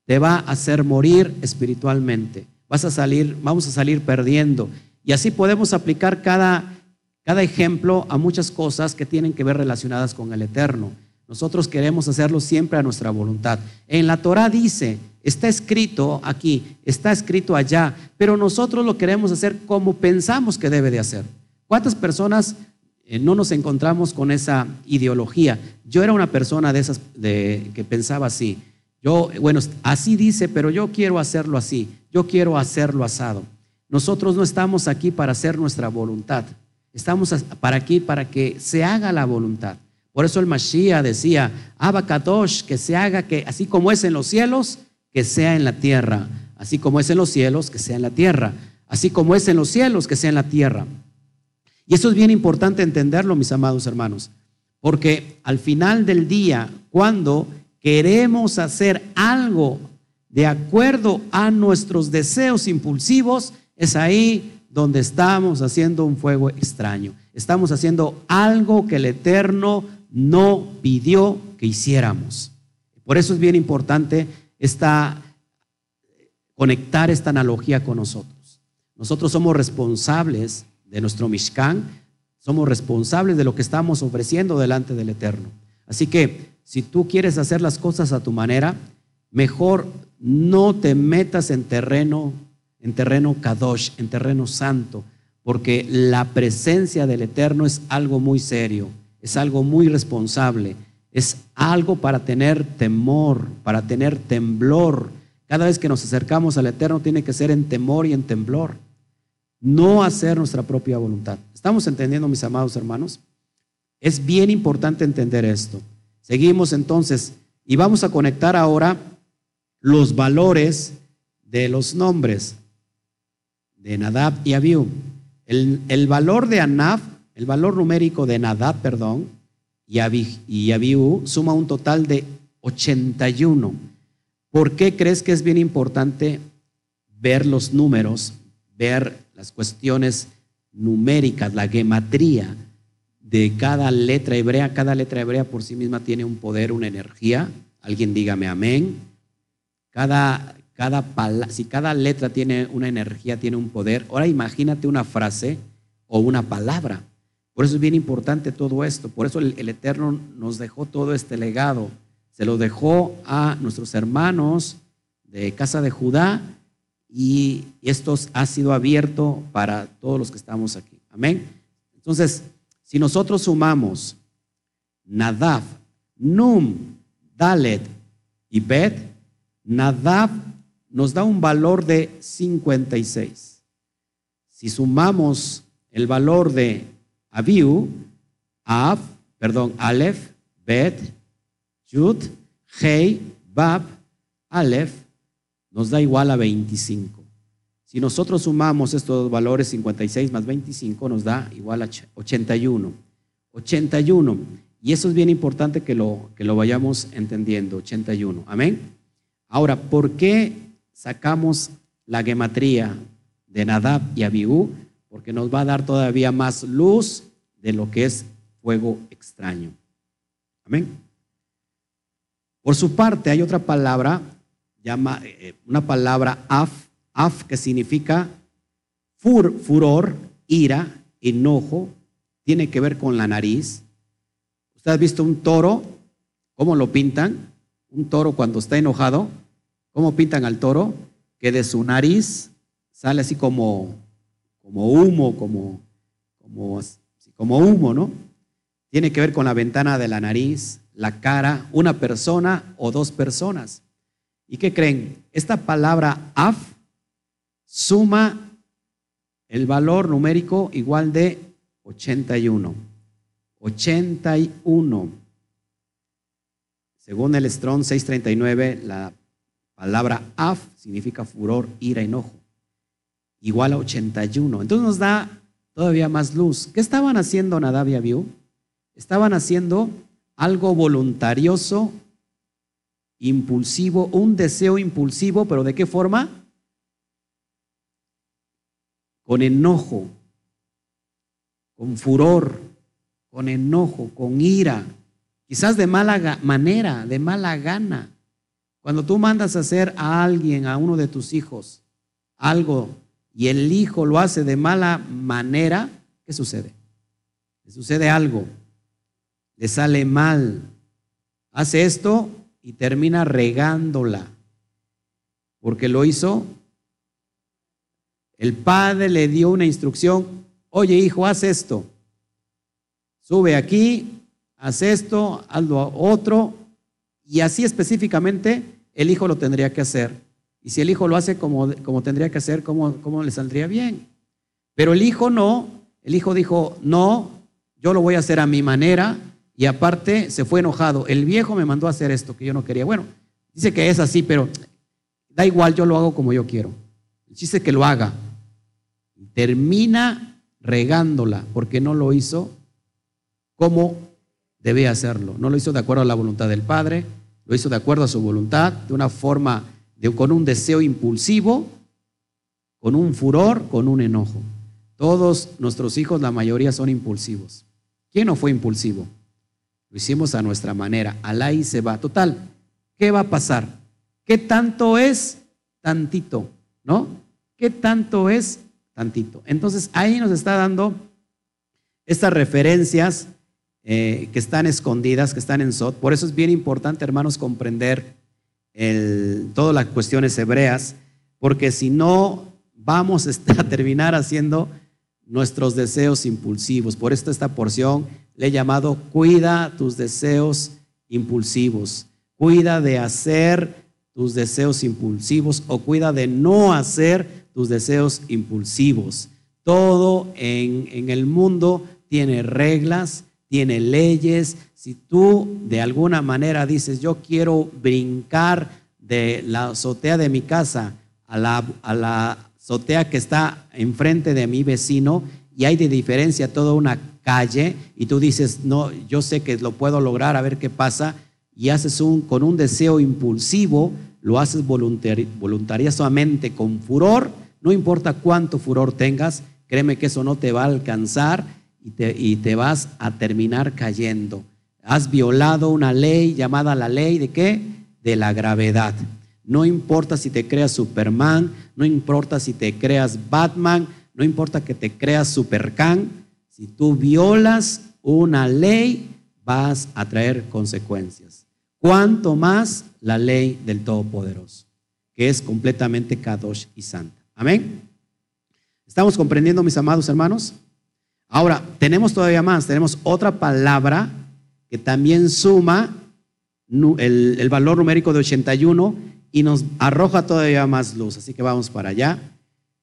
te va a hacer morir espiritualmente. Vas a salir, vamos a salir perdiendo. Y así podemos aplicar cada, cada ejemplo a muchas cosas que tienen que ver relacionadas con el Eterno. Nosotros queremos hacerlo siempre a nuestra voluntad. En la Torah dice, está escrito aquí, está escrito allá, pero nosotros lo queremos hacer como pensamos que debe de hacer. ¿Cuántas personas eh, no nos encontramos con esa ideología? Yo era una persona de esas de, que pensaba así. Yo, bueno, así dice, pero yo quiero hacerlo así. Yo quiero hacerlo asado. Nosotros no estamos aquí para hacer nuestra voluntad. Estamos para aquí para que se haga la voluntad. Por eso el Mashiach decía, Abacadosh, que se haga que así como es en los cielos, que sea en la tierra. Así como es en los cielos, que sea en la tierra. Así como es en los cielos, que sea en la tierra. Y eso es bien importante entenderlo, mis amados hermanos, porque al final del día, cuando queremos hacer algo de acuerdo a nuestros deseos impulsivos, es ahí donde estamos haciendo un fuego extraño. Estamos haciendo algo que el Eterno no pidió que hiciéramos. Por eso es bien importante esta, conectar esta analogía con nosotros. Nosotros somos responsables de nuestro Mishkan, somos responsables de lo que estamos ofreciendo delante del Eterno. Así que si tú quieres hacer las cosas a tu manera, mejor no te metas en terreno, en terreno kadosh, en terreno santo, porque la presencia del Eterno es algo muy serio es algo muy responsable, es algo para tener temor, para tener temblor. Cada vez que nos acercamos al Eterno tiene que ser en temor y en temblor, no hacer nuestra propia voluntad. ¿Estamos entendiendo, mis amados hermanos? Es bien importante entender esto. Seguimos entonces y vamos a conectar ahora los valores de los nombres de Nadab y Abiú. El, el valor de Anab el valor numérico de Nadab, perdón, y, suma un total de 81. ¿Por qué crees que es bien importante ver los números, ver las cuestiones numéricas, la gematría de cada letra hebrea. Cada letra hebrea por sí misma tiene un poder, una energía. Alguien dígame amén. Cada, cada si cada letra tiene una energía, tiene un poder. Ahora imagínate una frase o una palabra. Por eso es bien importante todo esto. Por eso el, Eterno nos dejó todo este legado. Se lo dejó a nuestros hermanos de casa de Judá y esto ha sido abierto para todos los que estamos aquí. Amén. Entonces, si nosotros sumamos Nadav, Num, Dalet y Bet, Nadav nos da un valor de 56. Si sumamos el valor de Abiu, Av, perdón, Aleph, Bet, Yud, Hei, Bab, Aleph, nos da igual a 25. Si nosotros sumamos estos valores 56 más 25 nos da igual a 81. 81. Y eso es bien importante que lo, que lo vayamos entendiendo. 81. Amén. Ahora, ¿por qué sacamos la gematría de Nadab y Abiú? Porque nos va a dar todavía más luz de lo que es fuego extraño. Amén. Por su parte, hay otra palabra, llama, eh, una palabra af, Af, que significa furor, ira, enojo, tiene que ver con la nariz. ¿Usted ha visto un toro? ¿Cómo lo pintan? Un toro cuando está enojado, ¿cómo pintan al toro? Que de su nariz sale así como, como humo, como, como, como humo, ¿no? Tiene que ver con la ventana de la nariz, la cara, una persona o dos personas. ¿Y qué creen? Esta palabra af suma el valor numérico igual de 81. 81. Según el Strong 639, la palabra af significa furor, ira, enojo. Igual a 81. Entonces nos da todavía más luz. ¿Qué estaban haciendo Nadab y Abiú? Estaban haciendo algo voluntarioso, impulsivo, un deseo impulsivo, pero ¿de qué forma? con enojo, con furor, con enojo, con ira, quizás de mala manera, de mala gana. Cuando tú mandas a hacer a alguien, a uno de tus hijos, algo y el hijo lo hace de mala manera, ¿qué sucede? Le sucede algo, le sale mal, hace esto y termina regándola, porque lo hizo el padre le dio una instrucción, oye hijo, haz esto. Sube aquí, haz esto, hazlo otro. Y así específicamente el hijo lo tendría que hacer. Y si el hijo lo hace como, como tendría que hacer, ¿cómo, ¿cómo le saldría bien? Pero el hijo no, el hijo dijo, no, yo lo voy a hacer a mi manera. Y aparte se fue enojado. El viejo me mandó a hacer esto que yo no quería. Bueno, dice que es así, pero da igual, yo lo hago como yo quiero. El chiste que lo haga termina regándola porque no lo hizo como debía hacerlo. No lo hizo de acuerdo a la voluntad del Padre, lo hizo de acuerdo a su voluntad, de una forma, con un deseo impulsivo, con un furor, con un enojo. Todos nuestros hijos, la mayoría son impulsivos. ¿Quién no fue impulsivo? Lo hicimos a nuestra manera. Alá y se va. Total, ¿qué va a pasar? ¿Qué tanto es? Tantito, ¿no? ¿Qué tanto es? Entonces ahí nos está dando estas referencias eh, que están escondidas, que están en Sot. Por eso es bien importante, hermanos, comprender todas las cuestiones hebreas, porque si no, vamos a terminar haciendo nuestros deseos impulsivos. Por esto esta porción le he llamado cuida tus deseos impulsivos. Cuida de hacer tus deseos impulsivos o cuida de no hacer tus deseos impulsivos. Todo en, el mundo tiene reglas, tiene leyes. Si tú de alguna manera dices, yo quiero brincar de la azotea de mi casa a la, a la azotea que está enfrente de mi vecino y hay de diferencia toda una calle y tú dices, no, yo sé que lo puedo lograr, a ver qué pasa, y haces un, con un deseo impulsivo, lo haces voluntariosamente con furor, no importa cuánto furor tengas, créeme que eso no te va a alcanzar y te, y te vas a terminar cayendo. Has violado una ley llamada la ley de qué? De la gravedad. No importa si te creas Superman, no importa si te creas Batman, no importa que te creas Supercan, si tú violas una ley, vas a traer consecuencias. Cuanto más la ley del Todopoderoso, que es completamente Kadosh y Santa. Amén. ¿Estamos comprendiendo, mis amados hermanos? Ahora, tenemos todavía más, tenemos otra palabra que también suma el, valor numérico de 81 y nos arroja todavía más luz. Así que vamos para allá.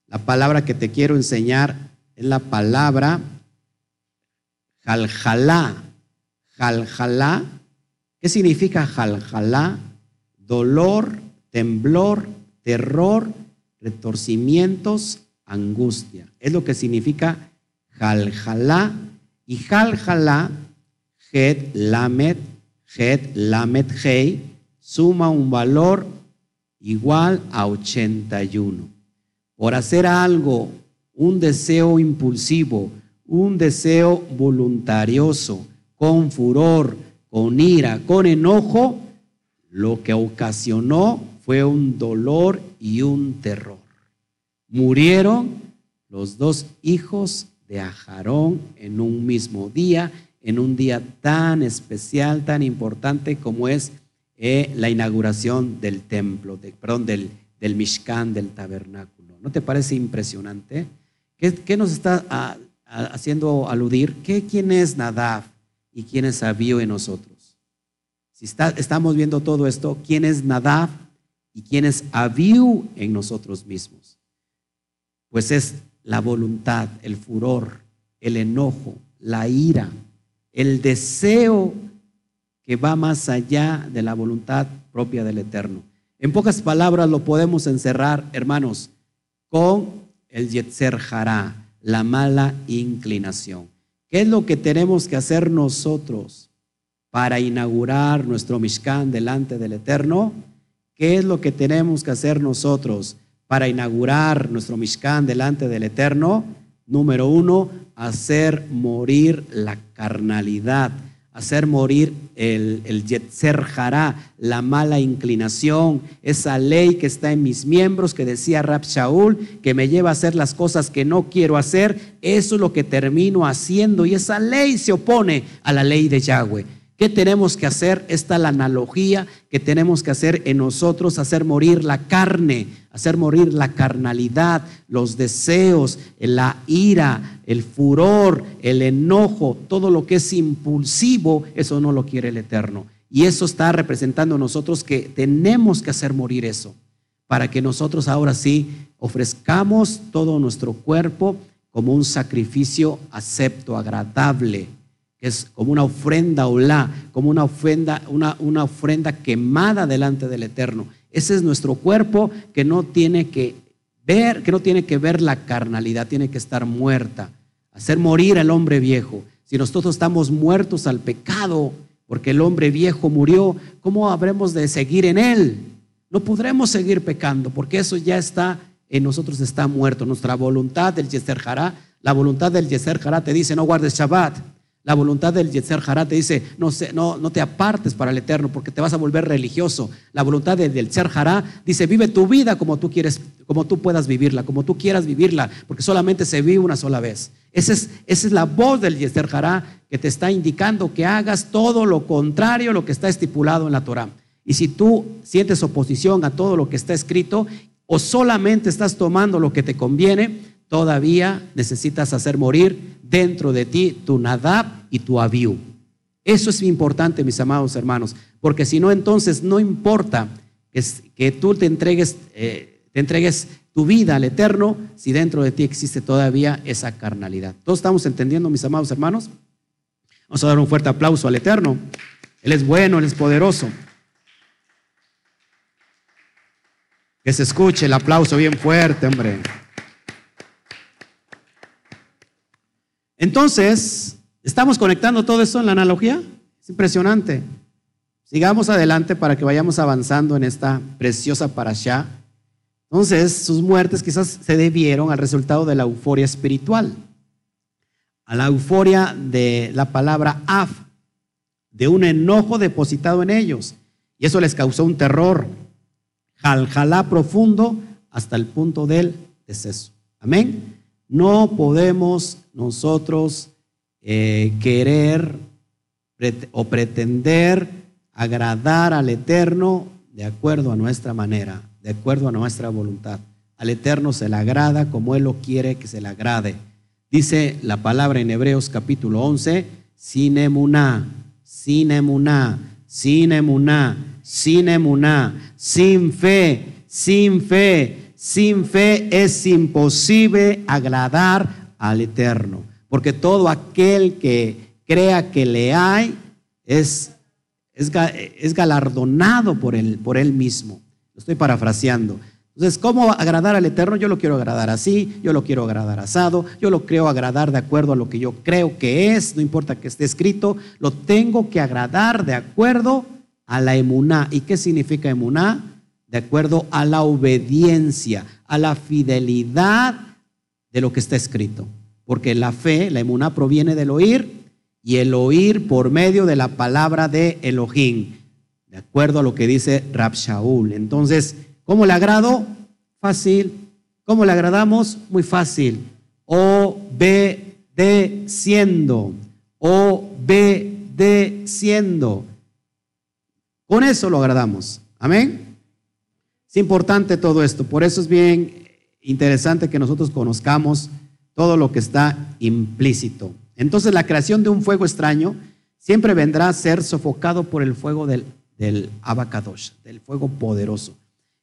La palabra que te quiero enseñar es la palabra jaljalá. Jaljalá. ¿Qué significa jaljalá? Dolor, temblor, terror, retorcimientos, angustia. Es lo que significa jaljalá. Y jaljalá, het lamet, het lamet hei, suma un valor igual a 81. Por hacer algo, un deseo impulsivo, un deseo voluntarioso, con furor, con ira, con enojo, lo que ocasionó fue un dolor y un terror. Murieron los dos hijos de Ajarón en un mismo día, en un día tan especial, tan importante como es eh, la inauguración del templo, perdón, del, del Mishkan, del tabernáculo. ¿No te parece impresionante? ¿Qué, nos está haciendo aludir? ¿Qué, ¿Quién es Nadab y quién es Abiú en nosotros? Si está, estamos viendo todo esto, ¿quién es Nadab y quién es Abiú en nosotros mismos? Pues es la voluntad, el furor, el enojo, la ira, el deseo que va más allá de la voluntad propia del Eterno. En pocas palabras lo podemos encerrar, hermanos, con el Yetzer Hará, la mala inclinación. ¿Qué es lo que tenemos que hacer nosotros para inaugurar nuestro Mishkan delante del Eterno? ¿Qué es lo que tenemos que hacer nosotros para inaugurar nuestro Mishkan delante del Eterno? Número uno, hacer morir la carnalidad hacer morir el, el la mala inclinación, esa ley que está en mis miembros que decía Rab Shaul, que me lleva a hacer las cosas que no quiero hacer, eso es lo que termino haciendo y esa ley se opone a la ley de Yahweh. ¿Qué tenemos que hacer? Esta es la analogía que tenemos que hacer en nosotros, hacer morir la carne, hacer morir la carnalidad, los deseos, la ira, el furor, el enojo, todo lo que es impulsivo, eso no lo quiere el Eterno. Y eso está representando a nosotros que tenemos que hacer morir eso, para que nosotros ahora sí ofrezcamos todo nuestro cuerpo como un sacrificio acepto, agradable es como una ofrenda olá, como una ofrenda, una, una ofrenda quemada delante del Eterno. Ese es nuestro cuerpo que no tiene que ver, que no tiene que ver la carnalidad, tiene que estar muerta, hacer morir al hombre viejo. Si nosotros estamos muertos al pecado, porque el hombre viejo murió, ¿cómo habremos de seguir en él? No podremos seguir pecando, porque eso ya está en nosotros, está muerto. Nuestra voluntad del Yeser la voluntad del Yeser te dice, no guardes Shabbat. La voluntad del Yetzer Hará te dice, no, no, no te apartes para el Eterno porque te vas a volver religioso. La voluntad del Yetzer Hará dice, vive tu vida como tú quieres, como tú puedas vivirla, como tú quieras vivirla, porque solamente se vive una sola vez. Esa es, esa es la voz del Yetzer Hará que te está indicando que hagas todo lo contrario a lo que está estipulado en la Torah. Y si tú sientes oposición a todo lo que está escrito o solamente estás tomando lo que te conviene, todavía necesitas hacer morir dentro de ti tu Nadab y tu Abiú. Eso es importante, mis amados hermanos, porque si no, entonces no importa que, tú te entregues, eh, te entregues tu vida al Eterno si dentro de ti existe todavía esa carnalidad. ¿Todos estamos entendiendo, mis amados hermanos? Vamos a dar un fuerte aplauso al Eterno. Él es bueno, Él es poderoso. Que se escuche el aplauso bien fuerte, hombre. Entonces, ¿estamos conectando todo eso en la analogía? Es impresionante. Sigamos adelante para que vayamos avanzando en esta preciosa parasha. Entonces, sus muertes quizás se debieron al resultado de la euforia espiritual. a la euforia de la palabra af, de un enojo depositado en ellos. Y eso les causó un terror, jaljalá profundo hasta el punto del deceso. Amén. No podemos nosotros eh, querer o pretender agradar al Eterno de acuerdo a nuestra manera, de acuerdo a nuestra voluntad. Al Eterno se le agrada como Él lo quiere que se le agrade. Dice la palabra en Hebreos capítulo 11, sin emuná, sin emuná, sin emuná, sin emuná, sin fe, sin fe, sin fe es imposible agradar al Eterno. Porque todo aquel que crea que le hay es es, galardonado por él, por él mismo. Estoy parafraseando. Entonces, ¿cómo agradar al Eterno? Yo lo quiero agradar así, yo lo quiero agradar asado, yo lo creo agradar de acuerdo a lo que yo creo que es, no importa que esté escrito, lo tengo que agradar de acuerdo a la emuná. ¿Y qué significa emuná? De acuerdo a la obediencia, a la fidelidad de lo que está escrito. Porque la fe, la emuná proviene del oír y el oír por medio de la palabra de Elohim, de acuerdo a lo que dice Rab Shaul. Entonces, ¿cómo le agrado? Fácil. ¿Cómo le agradamos? Muy fácil. Obedeciendo. Obedeciendo. Con eso lo agradamos. Amén. Es importante todo esto. Por eso es bien interesante que nosotros conozcamos todo lo que está implícito. Entonces la creación de un fuego extraño siempre vendrá a ser sofocado por el fuego del, abacadosh, del fuego poderoso.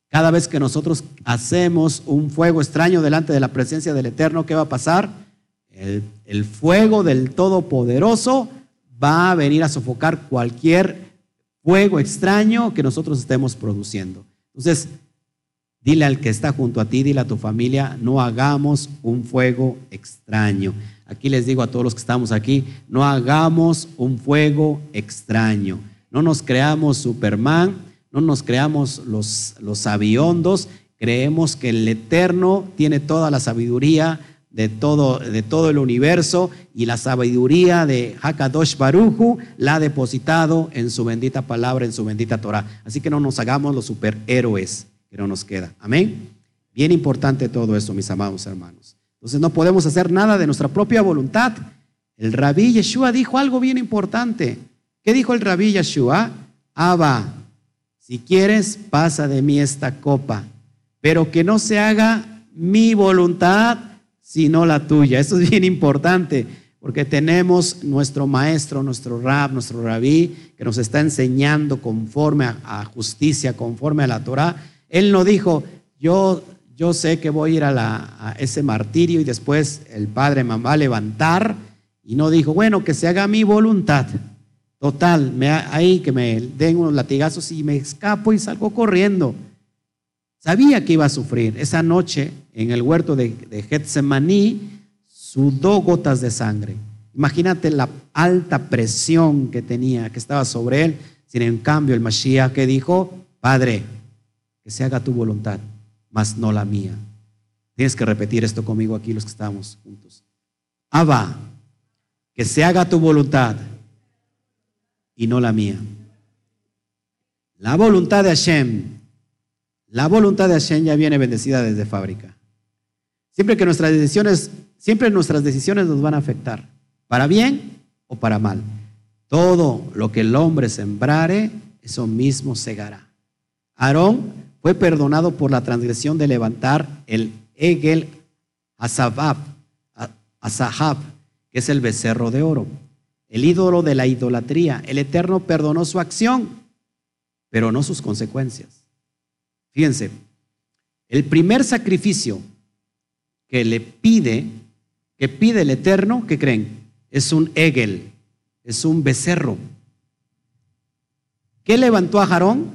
Cada vez que nosotros hacemos un fuego extraño delante de la presencia del Eterno, ¿qué va a pasar? El, el fuego del Todopoderoso va a venir a sofocar cualquier fuego extraño que nosotros estemos produciendo. Entonces, dile al que está junto a ti, dile a tu familia, no hagamos un fuego extraño. Aquí les digo a todos los que estamos aquí, no hagamos un fuego extraño. No nos creamos Superman, no nos creamos los, los creemos que el Eterno tiene toda la sabiduría de todo, de todo el universo y la sabiduría de Hakadosh Baruchu la ha depositado en su bendita palabra, en su bendita Torah. Así que no nos hagamos los superhéroes que no nos queda. Amén. Bien importante todo esto, mis amados hermanos. Entonces no podemos hacer nada de nuestra propia voluntad. El rabí Yeshua dijo algo bien importante. ¿Qué dijo el rabí Yeshua? Abba, si quieres, pasa de mí esta copa, pero que no se haga mi voluntad, sino la tuya. Eso es bien importante, porque tenemos nuestro maestro, nuestro rab, nuestro rabí, que nos está enseñando conforme a, justicia, conforme a la Torah. Él no dijo, yo yo sé que voy a ir a, ese martirio y después el Padre me va a levantar y no dijo, bueno, que se haga mi voluntad. Total, me, ahí que me den unos latigazos y me escapo y salgo corriendo. Sabía que iba a sufrir. Esa noche en el huerto de, de Getsemaní sudó gotas de sangre. Imagínate la alta presión que tenía, que estaba sobre él. Sin en cambio, el Mashiach que dijo, Padre, que se haga tu voluntad mas no la mía. Tienes que repetir esto conmigo aquí los que estamos juntos. Abba, que se haga tu voluntad y no la mía. La voluntad de Hashem, la voluntad de Hashem ya viene bendecida desde fábrica. Siempre que nuestras decisiones, siempre nuestras decisiones nos van a afectar, para bien o para mal. Todo lo que el hombre sembrare, eso mismo segará. Aarón fue perdonado por la transgresión de levantar el Egel Asahab, que es el becerro de oro, el ídolo de la idolatría. El Eterno perdonó su acción, pero no sus consecuencias. Fíjense, el primer sacrificio que le pide, que pide el Eterno, ¿qué creen? Es un Egel, es un becerro. ¿Qué levantó a Jarón?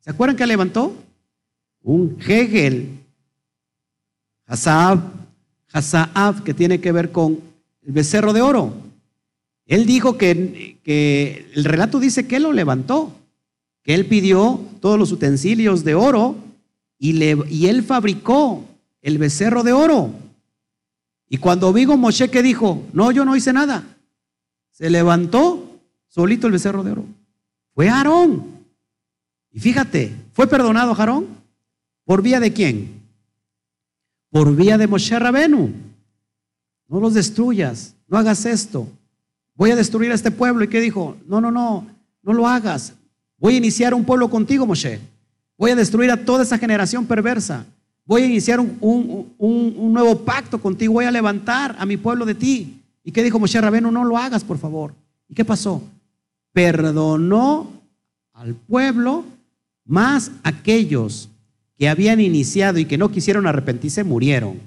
¿Se acuerdan que levantó? Un Hegel, Hasaab, Hasaab, que tiene que ver con el becerro de oro. Él dijo que, que el relato dice que lo levantó, que él pidió todos los utensilios de oro y, le, y él fabricó el becerro de oro. Y cuando vino Moshe, ¿qué dijo? No, yo no hice nada. Se levantó solito el becerro de oro. Fue Aarón. Y fíjate, ¿fue perdonado Aarón? ¿Por vía de quién? Por vía de Moshe Rabenu. No los destruyas, no hagas esto. Voy a destruir a este pueblo. ¿Y qué dijo? No, no, no, no lo hagas. Voy a iniciar un pueblo contigo, Moshe. Voy a destruir a toda esa generación perversa. Voy a iniciar un, nuevo pacto contigo. Voy a levantar a mi pueblo de ti. ¿Y qué dijo Moshe Rabenu? No lo hagas, por favor. ¿Y qué pasó? Perdonó al pueblo, más aquellos que habían iniciado y que no quisieron arrepentirse murieron.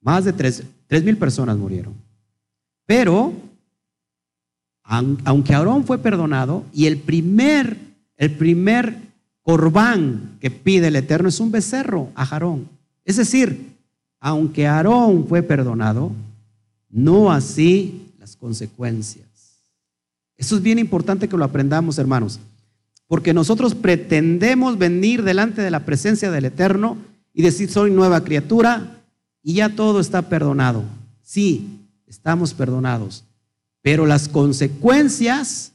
Más de tres, tres mil personas murieron. Pero, aunque Aarón fue perdonado y el primer, el primer corbán que pide el Eterno es un becerro a Aarón. Es decir, aunque Aarón fue perdonado, no así las consecuencias. Eso es bien importante que lo aprendamos, hermanos, porque nosotros pretendemos venir delante de la presencia del Eterno y decir, soy nueva criatura y ya todo está perdonado. Sí, estamos perdonados, pero las consecuencias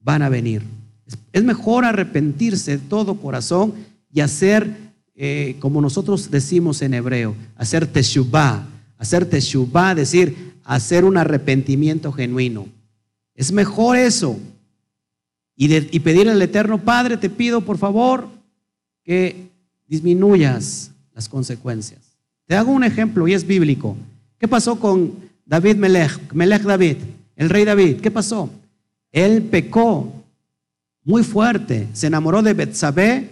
van a venir. Es mejor arrepentirse de todo corazón y hacer, eh, como nosotros decimos en hebreo, hacer teshuvah, hacer teshuvah, decir, hacer un arrepentimiento genuino. Es mejor eso. Y, y pedir al Eterno Padre, te pido por favor que disminuyas las consecuencias. Te hago un ejemplo y es bíblico. ¿Qué pasó con David Melech? Melech David, el rey David. ¿Qué pasó? Él pecó muy fuerte. Se enamoró de Betsabé.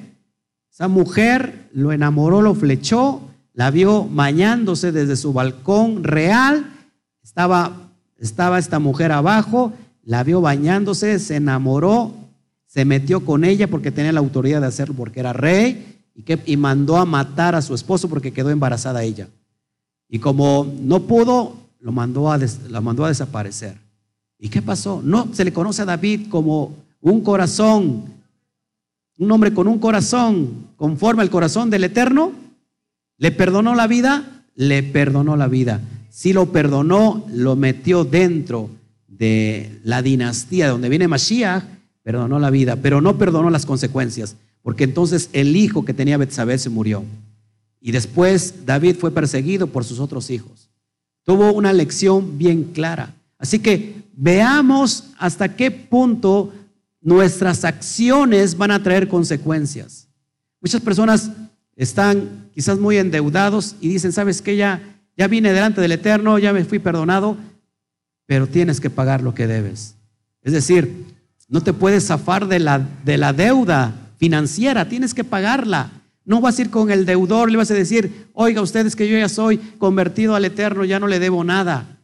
Esa mujer lo enamoró, lo flechó, la vio bañándose desde su balcón real. Estaba, estaba esta mujer abajo, la vio bañándose, se enamoró, se metió con ella porque tenía la autoridad de hacerlo porque era rey y, y mandó a matar a su esposo porque quedó embarazada ella. Y como no pudo, lo mandó a, la mandó a desaparecer. ¿Y qué pasó? No se le conoce a David como un corazón, un hombre con un corazón conforme al corazón del Eterno, le perdonó la vida, le perdonó la vida. Si lo perdonó, lo metió dentro de la dinastía de donde viene Mashiach, perdonó la vida, pero no perdonó las consecuencias, porque entonces el hijo que tenía Betsabé se murió. Y después David fue perseguido por sus otros hijos. Tuvo una lección bien clara. Así que veamos hasta qué punto nuestras acciones van a traer consecuencias. Muchas personas están quizás muy endeudados y dicen, ¿sabes qué? Ya, ya vine delante del Eterno, ya me fui perdonado, pero tienes que pagar lo que debes. Es decir, no te puedes zafar de la, de la deuda financiera, tienes que pagarla. No vas a ir con el deudor, le vas a decir, oiga, ustedes que yo ya soy convertido al Eterno, ya no le debo nada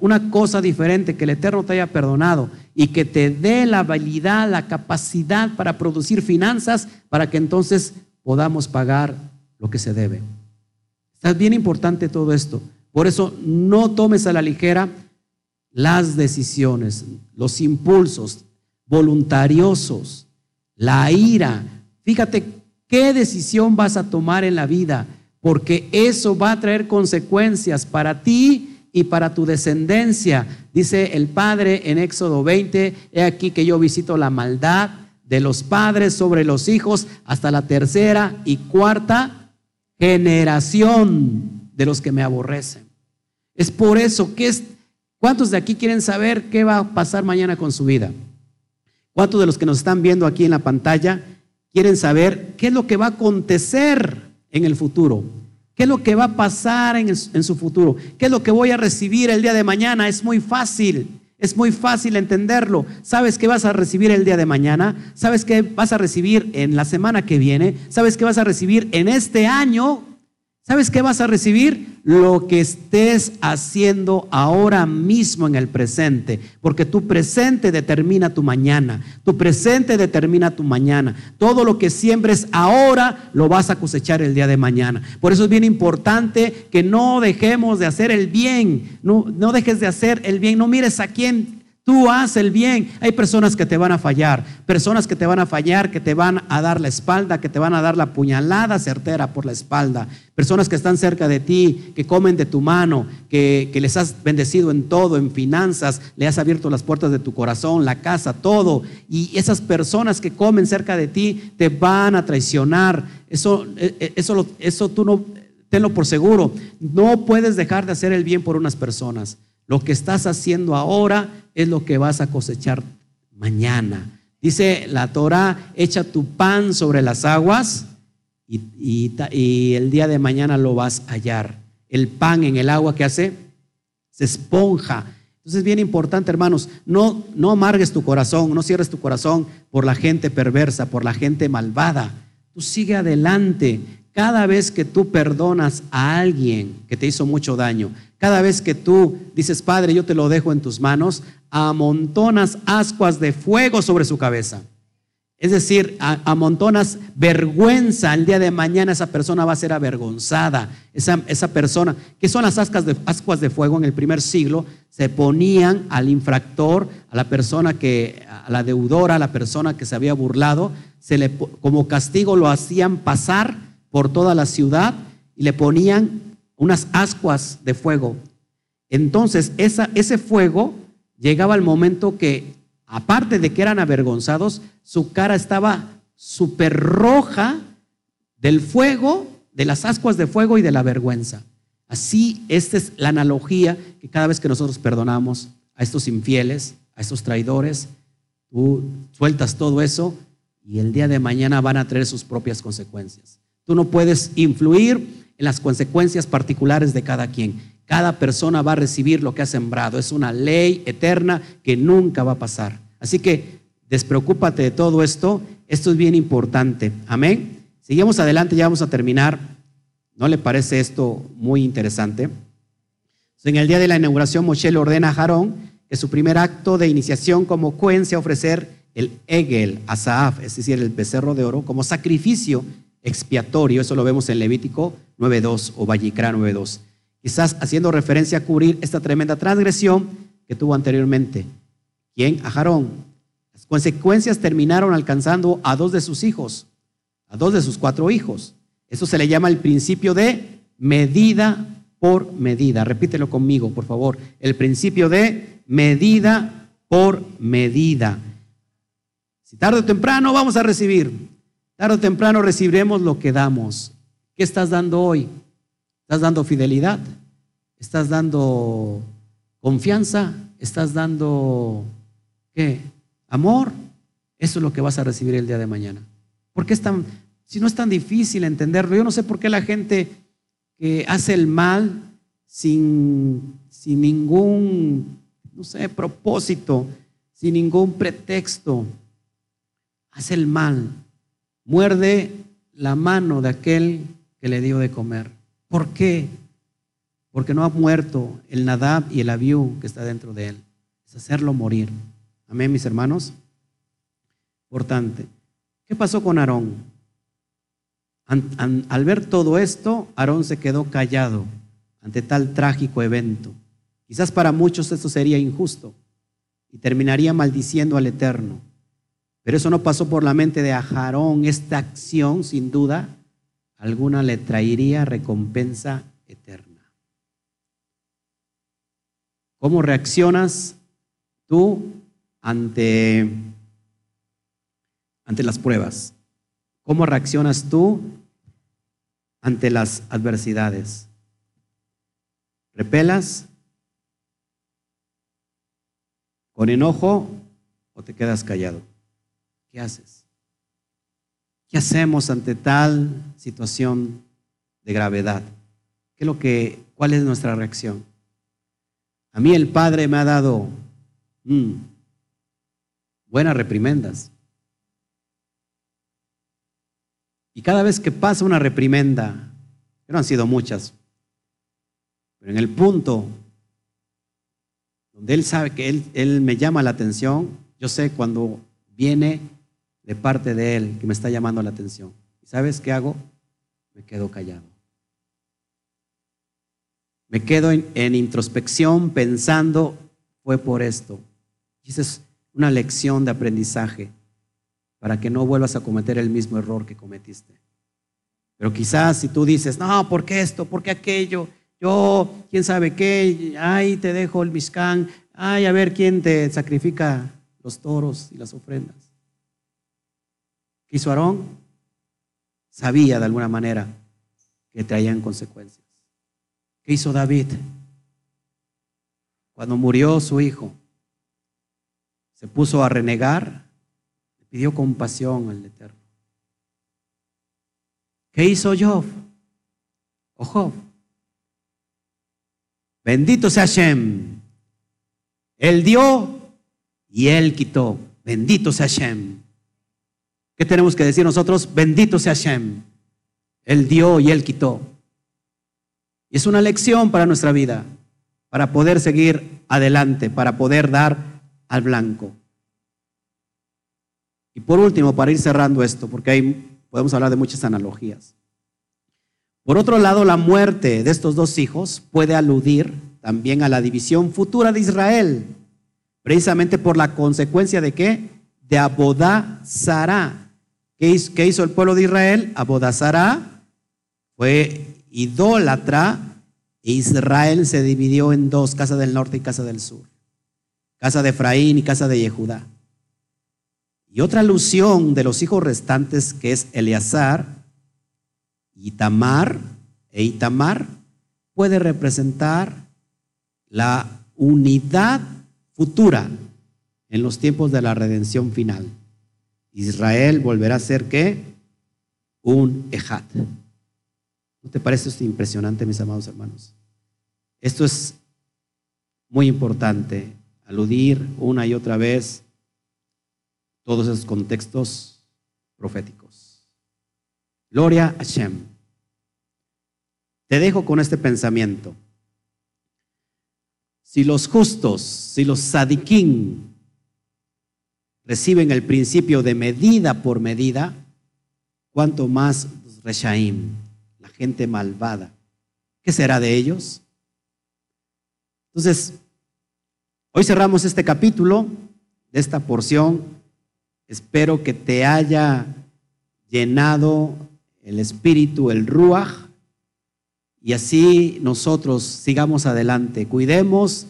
una cosa diferente, que el Eterno te haya perdonado y que te dé la habilidad, la capacidad para producir finanzas para que entonces podamos pagar lo que se debe. Es bien importante todo esto. Por eso no tomes a la ligera las decisiones, los impulsos voluntariosos, la ira. Fíjate qué decisión vas a tomar en la vida, porque eso va a traer consecuencias para ti y para tu descendencia. Dice el Padre en Éxodo 20, he aquí que yo visito la maldad de los padres sobre los hijos hasta la tercera y cuarta generación de los que me aborrecen. Es por eso que es, ¿cuántos de aquí quieren saber qué va a pasar mañana con su vida? ¿Cuántos de los que nos están viendo aquí en la pantalla quieren saber qué es lo que va a acontecer en el futuro? ¿Qué es lo que va a pasar en, su futuro? ¿Qué es lo que voy a recibir el día de mañana? Es muy fácil. Es muy fácil entenderlo. ¿Sabes qué vas a recibir el día de mañana? ¿Sabes qué vas a recibir en la semana que viene? ¿Sabes qué vas a recibir en este año? ¿Sabes qué vas a recibir? Lo que estés haciendo ahora mismo en el presente, porque tu presente determina tu mañana, tu presente determina tu mañana. Todo lo que siembres ahora lo vas a cosechar el día de mañana. Por eso es bien importante que no dejemos de hacer el bien, no, no dejes de hacer el bien, no mires a quién Tú haz el bien. Hay personas que te van a fallar, personas que te van a fallar, que te van a dar la espalda, que te van a dar la puñalada certera por la espalda. Personas que están cerca de ti, que comen de tu mano, que, que les has bendecido en todo, en finanzas, le has abierto las puertas de tu corazón, la casa, todo. Y esas personas que comen cerca de ti te van a traicionar. Eso, eh, eh, eso, eso tú no, tenlo por seguro. No puedes dejar de hacer el bien por unas personas. Lo que estás haciendo ahora es lo que vas a cosechar mañana. Dice la Torah, echa tu pan sobre las aguas y, el día de mañana lo vas a hallar. El pan en el agua que hace se esponja. Entonces es bien importante, hermanos, no, no amargues tu corazón, no cierres tu corazón por la gente perversa, por la gente malvada. Tú sigue adelante. Cada vez que tú perdonas a alguien que te hizo mucho daño, cada vez que tú dices, Padre, yo te lo dejo en tus manos, amontonas ascuas de fuego sobre su cabeza. Es decir, amontonas vergüenza. El día de mañana esa persona va a ser avergonzada. Esa, esa persona, que son las ascuas de, de fuego en el primer siglo, se ponían al infractor, a la persona que, a la deudora, a la persona que se había burlado, se le, como castigo lo hacían pasar por toda la ciudad y le ponían unas ascuas de fuego. Entonces, ese fuego llegaba al momento que, aparte de que eran avergonzados, su cara estaba súper roja del fuego, de las ascuas de fuego y de la vergüenza. Así, esta es la analogía que cada vez que nosotros perdonamos a estos infieles, a estos traidores, tú sueltas todo eso y el día de mañana van a traer sus propias consecuencias. Tú no puedes influir en las consecuencias particulares de cada quien. Cada persona va a recibir lo que ha sembrado. Es una ley eterna que nunca va a pasar. Así que despreocúpate de todo esto. Esto es bien importante. Amén. Seguimos adelante, ya vamos a terminar. ¿No le parece esto muy interesante? En el día de la inauguración, Moshe le ordena a Jarón que su primer acto de iniciación como Cohen sea ofrecer el Egel a Saaf, es decir, el becerro de oro, como sacrificio expiatorio, eso lo vemos en Levítico 9.2 o Vallicrá 9.2. Quizás haciendo referencia a cubrir esta tremenda transgresión que tuvo anteriormente. ¿Quién? A Jarón. Las consecuencias terminaron alcanzando a dos de sus hijos, a dos de sus cuatro hijos. Eso se le llama el principio de medida por medida. Repítelo conmigo, por favor. El principio de medida por medida. Si tarde o temprano vamos a recibir Tarde o temprano recibiremos lo que damos. ¿Qué estás dando hoy? ¿Estás dando fidelidad? ¿Estás dando confianza? ¿Estás dando qué? Amor. Eso es lo que vas a recibir el día de mañana. ¿Por qué es tan, si no es tan difícil entenderlo? Yo no sé por qué la gente que hace el mal sin, sin ningún, no sé, propósito, sin ningún pretexto, hace el mal muerde la mano de aquel que le dio de comer. ¿Por qué? Porque no ha muerto el Nadab y el Abiú que está dentro de él. Es hacerlo morir. Amén, mis hermanos. Importante. ¿Qué pasó con Aarón? Al ver todo esto, Aarón se quedó callado ante tal trágico evento. Quizás para muchos esto sería injusto y terminaría maldiciendo al Eterno. Pero eso no pasó por la mente de Ajarón. Esta acción, sin duda, alguna le traería recompensa eterna. ¿Cómo reaccionas tú ante, ante las pruebas? ¿Cómo reaccionas tú ante las adversidades? ¿Repelas? ¿Con enojo o te quedas callado? ¿Qué haces? ¿Qué hacemos ante tal situación de gravedad? ¿Qué es lo que, ¿Cuál es nuestra reacción? A mí el Padre me ha dado mm, buenas reprimendas. Y cada vez que pasa una reprimenda, que no han sido muchas, pero en el punto donde Él sabe que Él, él me llama la atención, yo sé cuando viene de parte de Él que me está llamando la atención. ¿Y sabes qué hago? Me quedo callado. Me quedo en, introspección pensando, fue por esto. Y esa es una lección de aprendizaje para que no vuelvas a cometer el mismo error que cometiste. Pero quizás si tú dices, no, ¿por qué esto? ¿Por qué aquello? Yo, quién sabe qué, ay, te dejo el Mishkan, ay, a ver quién te sacrifica los toros y las ofrendas. ¿Qué hizo Aarón? Sabía de alguna manera que traían consecuencias. ¿Qué hizo David? Cuando murió su hijo, se puso a renegar, le pidió compasión al Eterno. ¿Qué hizo Job? O Job. Bendito sea Hashem. Él dio y él quitó. Bendito sea Hashem. ¿Qué tenemos que decir nosotros? Bendito sea Hashem. Él dio y él quitó. Y es una lección para nuestra vida, para poder seguir adelante, para poder dar al blanco. Y por último, para ir cerrando esto, porque ahí podemos hablar de muchas analogías. Por otro lado, la muerte de estos dos hijos puede aludir también a la división futura de Israel, precisamente por la consecuencia de qué? De Abodá Sará. ¿Qué hizo, el pueblo de Israel? Abodá Sará fue idólatra e Israel se dividió en dos, casa del norte y casa del sur, casa de Efraín y casa de Yehudá. Y otra alusión de los hijos restantes que es Eleazar, Itamar e Itamar puede representar la unidad futura en los tiempos de la redención final. Israel volverá a ser qué? Un ejat. ¿No te parece esto impresionante, mis amados hermanos? Esto es muy importante, aludir una y otra vez todos esos contextos proféticos. Gloria a Hashem. Te dejo con este pensamiento. Si los justos, si los sadiquín reciben el principio de medida por medida, cuanto más los reshaim, gente malvada. ¿Qué será de ellos? Entonces, hoy cerramos este capítulo de esta porción. Espero que te haya llenado el espíritu, el ruach, y así nosotros sigamos adelante. Cuidemos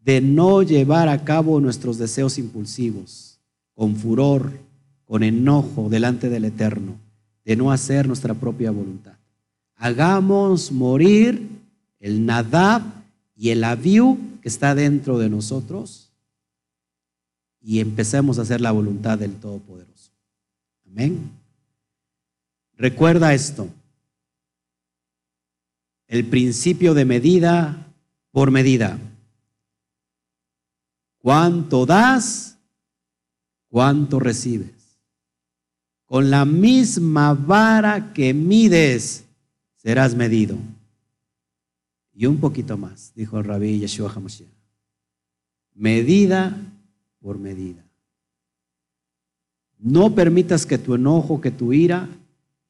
de no llevar a cabo nuestros deseos impulsivos, con furor, con enojo delante del Eterno, de no hacer nuestra propia voluntad hagamos morir el Nadab y el Abiu que está dentro de nosotros y empecemos a hacer la voluntad del Todopoderoso. Amén. Recuerda esto. El principio de medida por medida. Cuánto das, cuánto recibes. Con la misma vara que mides, serás medido. Y un poquito más, dijo el rabí Yeshua HaMashiach. Medida por medida. No permitas que tu enojo, que tu ira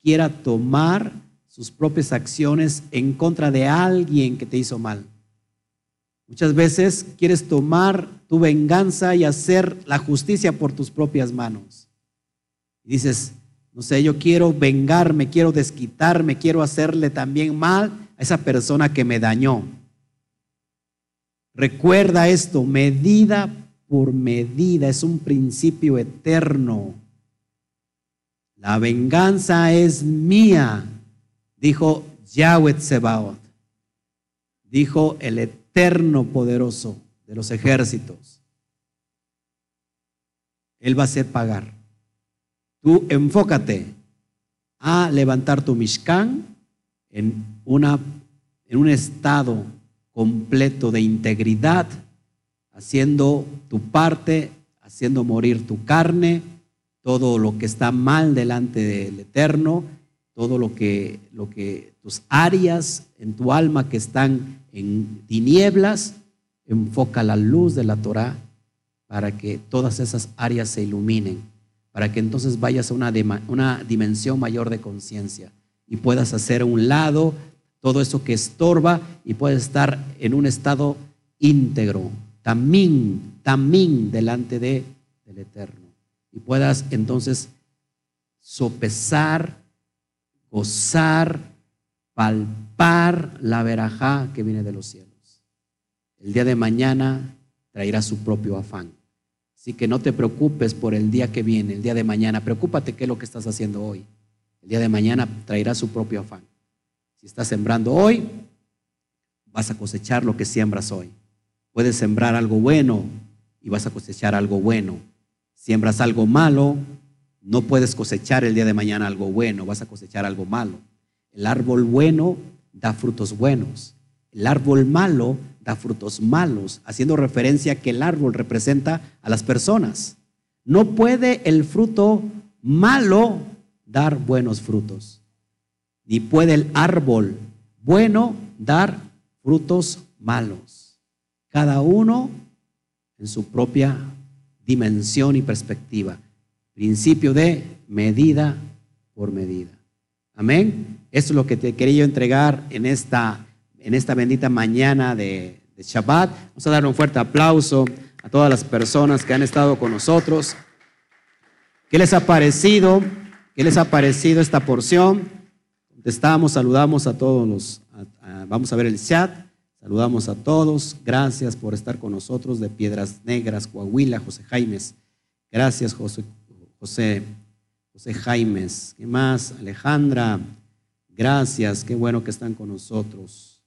quiera tomar sus propias acciones en contra de alguien que te hizo mal. Muchas veces quieres tomar tu venganza y hacer la justicia por tus propias manos. Y dices, no sé, yo quiero vengarme, quiero desquitarme, quiero hacerle también mal a esa persona que me dañó. Recuerda esto, medida por medida, es un principio eterno. La venganza es mía, dijo Yahweh Sebaot, dijo el eterno poderoso de los ejércitos. Él va a hacer pagar. Tú enfócate a levantar tu Mishkan en, una, en un estado completo de integridad, haciendo tu parte, haciendo morir tu carne, todo lo que está mal delante del Eterno, todo lo que, lo que tus áreas en tu alma que están en tinieblas, enfoca la luz de la Torah para que todas esas áreas se iluminen para que entonces vayas a una, una dimensión mayor de conciencia y puedas hacer un lado todo eso que estorba y puedas estar en un estado íntegro, también, también delante de, del Eterno. Y puedas entonces sopesar, gozar, palpar la verajá que viene de los cielos. El día de mañana traerá su propio afán. Así que no te preocupes por el día que viene, el día de mañana. Preocúpate qué es lo que estás haciendo hoy. El día de mañana traerá su propio afán. Si estás sembrando hoy, vas a cosechar lo que siembras hoy. Puedes sembrar algo bueno y vas a cosechar algo bueno. Siembras algo malo, no puedes cosechar el día de mañana algo bueno, vas a cosechar algo malo. El árbol bueno da frutos buenos. El árbol malo da frutos malos, haciendo referencia que el árbol representa a las personas. No puede el fruto malo dar buenos frutos, ni puede el árbol bueno dar frutos malos cada uno en su propia dimensión y perspectiva. Principio de medida por medida. Amén. Eso es lo que te quería yo entregar en esta, en esta bendita mañana de, Shabbat. Vamos a dar un fuerte aplauso a todas las personas que han estado con nosotros. ¿Qué les ha parecido? ¿Qué les ha parecido esta porción? Contestamos, saludamos a todos los, vamos a ver el chat. Saludamos a todos. Gracias por estar con nosotros de Piedras Negras, Coahuila, José Jaimes. Gracias, José, José, José Jaimes. ¿Qué más? Alejandra. Gracias. Qué bueno que están con nosotros.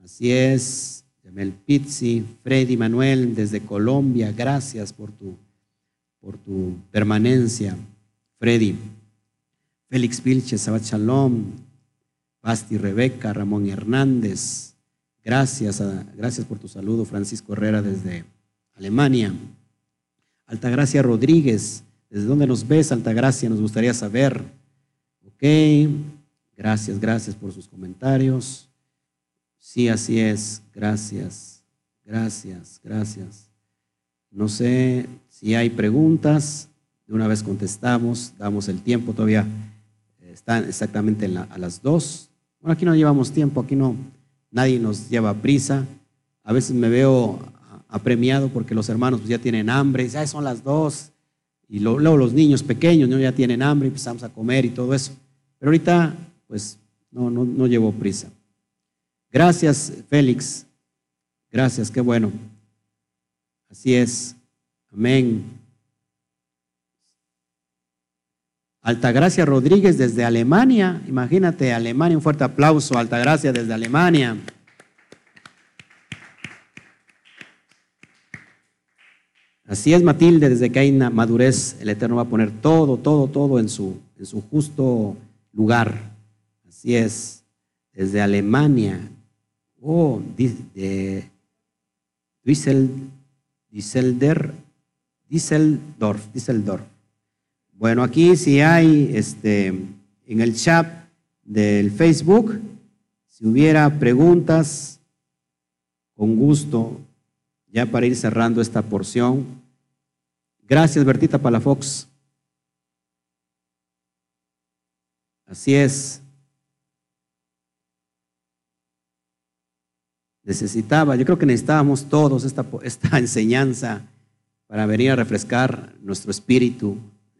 Así es. Yamel Pizzi, Freddy Manuel desde Colombia. Gracias por tu, por tu permanencia. Freddy. Félix Vilches, Sabat Shalom. Basti Rebeca, Ramón Hernández. Gracias, gracias por tu saludo, Francisco Herrera desde Alemania. Altagracia Rodríguez, ¿desde dónde nos ves, Altagracia? Nos gustaría saber. Ok, gracias, gracias por sus comentarios. Sí, así es, gracias, gracias, gracias. No sé si hay preguntas, de una vez contestamos, damos el tiempo, todavía están exactamente a las dos. Bueno, aquí no llevamos tiempo, aquí no nadie nos lleva prisa. A veces me veo apremiado porque los hermanos pues, ya tienen hambre, y son las dos, y luego los niños pequeños ¿no? ya tienen hambre y empezamos a comer y todo eso. Pero ahorita, pues, no, no, no llevo prisa. Gracias, Félix. Gracias, qué bueno. Así es. Amén. Altagracia Rodríguez desde Alemania. Imagínate, Alemania, un fuerte aplauso. Altagracia desde Alemania. Así es, Matilde, desde que hay madurez, el Eterno va a poner todo, todo, todo en su, en su justo lugar. Así es, desde Alemania. Oh, de Düsseldorf, Düsseldorf. Bueno, aquí si hay este, en el chat del Facebook, si hubiera preguntas, con gusto, ya para ir cerrando esta porción. Gracias, Bertita Palafox. Así es. Necesitaba, yo creo que necesitábamos todos esta, esta enseñanza para venir a refrescar nuestro espíritu,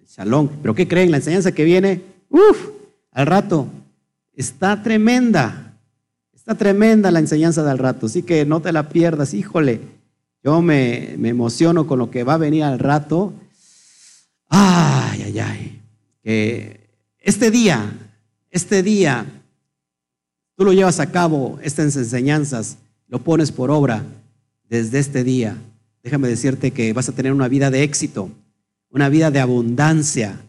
Shalom. Pero ¿qué creen? La enseñanza que viene, uff, al rato, está tremenda. Está tremenda la enseñanza del rato. Así que no te la pierdas, híjole. Yo me, me emociono con lo que va a venir al rato. Ay, ay, ay. Que este día, este día, tú lo llevas a cabo, estas enseñanzas, lo pones por obra desde este día. Déjame decirte que vas a tener una vida de éxito una vida de abundancia.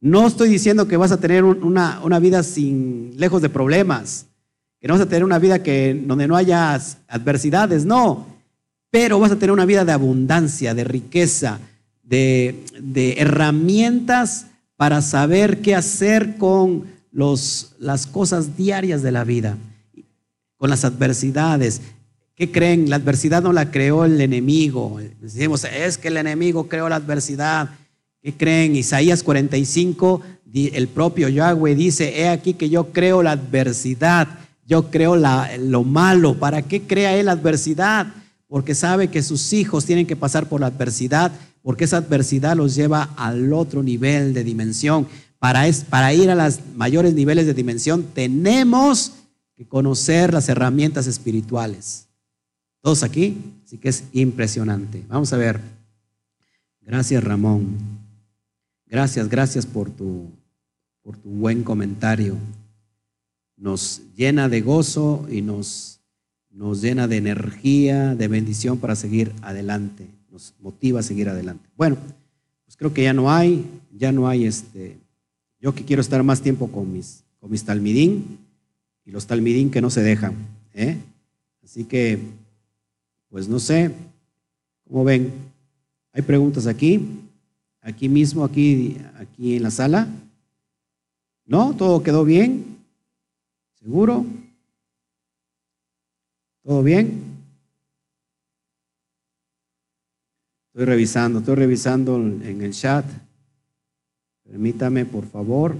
No estoy diciendo que vas a tener una, una, vida sin lejos de problemas, que no vas a tener una vida que, donde no haya adversidades, no, pero vas a tener una vida de abundancia, de riqueza, de, herramientas para saber qué hacer con las cosas diarias de la vida, con las adversidades. ¿Qué creen? La adversidad no la creó el enemigo. Decimos, es que el enemigo creó la adversidad. ¿Qué creen? Isaías 45, el propio Yahweh dice, he aquí que yo creo la adversidad, yo creo lo malo. ¿Para qué crea él adversidad? Porque sabe que sus hijos tienen que pasar por la adversidad, porque esa adversidad los lleva al otro nivel de dimensión. Para, para ir a los mayores niveles de dimensión tenemos que conocer las herramientas espirituales. ¿Todos aquí? Así que es impresionante. Vamos a ver. Gracias, Ramón. Gracias, gracias por tu, por tu buen comentario. Nos llena de gozo y nos, nos llena de energía, de bendición para seguir adelante. Nos motiva a seguir adelante. Bueno, pues creo que ya no hay, ya no hay este. Yo que quiero estar más tiempo con mis, con mis talmidín y los talmidín que no se dejan. ¿eh? Así que, pues no sé, ¿cómo ven? ¿Hay preguntas aquí? Aquí mismo, aquí, aquí en la sala. ¿No? ¿Todo quedó bien? ¿Seguro? ¿Todo bien? Estoy revisando, estoy revisando en el chat. Permítame, por favor.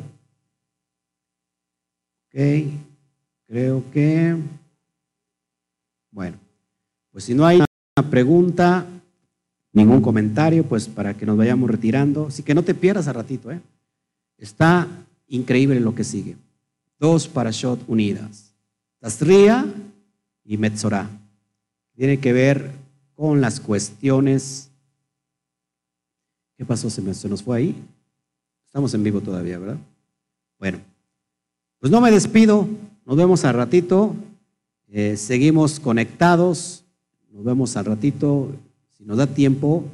Ok, creo que... Bueno, pues si no hay una pregunta, ningún comentario, pues para que nos vayamos retirando. Así que no te pierdas a ratito, ¿eh? Está increíble lo que sigue. Dos parashot unidas. Tasría y Metzorah. Tiene que ver con las cuestiones. ¿Qué pasó? ¿Se, nos fue ahí? Estamos en vivo todavía, ¿verdad? Bueno, pues no me despido. Nos vemos al ratito. Eh, seguimos conectados. Nos vemos al ratito. Si nos da tiempo,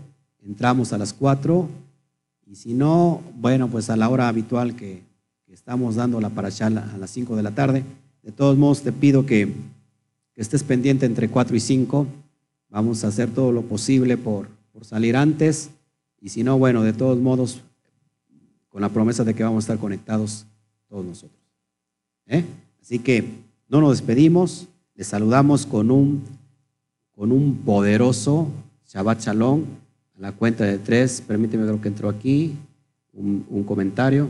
entramos a las cuatro. Y si no, bueno, pues a la hora habitual que, estamos dando la parashá a las cinco de la tarde. De todos modos, te pido que, que estés pendiente entre cuatro y cinco. Vamos a hacer todo lo posible por, por salir antes. Y si no, bueno, de todos modos, con la promesa de que vamos a estar conectados todos nosotros. ¿Eh? Así que no nos despedimos, les saludamos con un, con un poderoso Shabbat Shalom a la cuenta de tres. Permíteme lo que entró aquí, un, un comentario.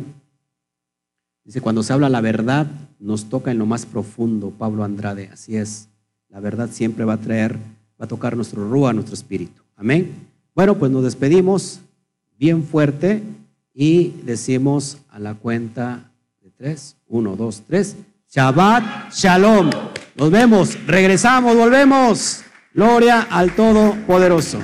Dice, cuando se habla la verdad, nos toca en lo más profundo, Pablo Andrade, así es. La verdad siempre va a traer, va a tocar nuestro rúa, nuestro espíritu. Amén. Bueno, pues nos despedimos bien fuerte y decimos a la cuenta de tres. Uno, dos, tres. Shabbat Shalom. Nos vemos, regresamos, volvemos. Gloria al Todopoderoso.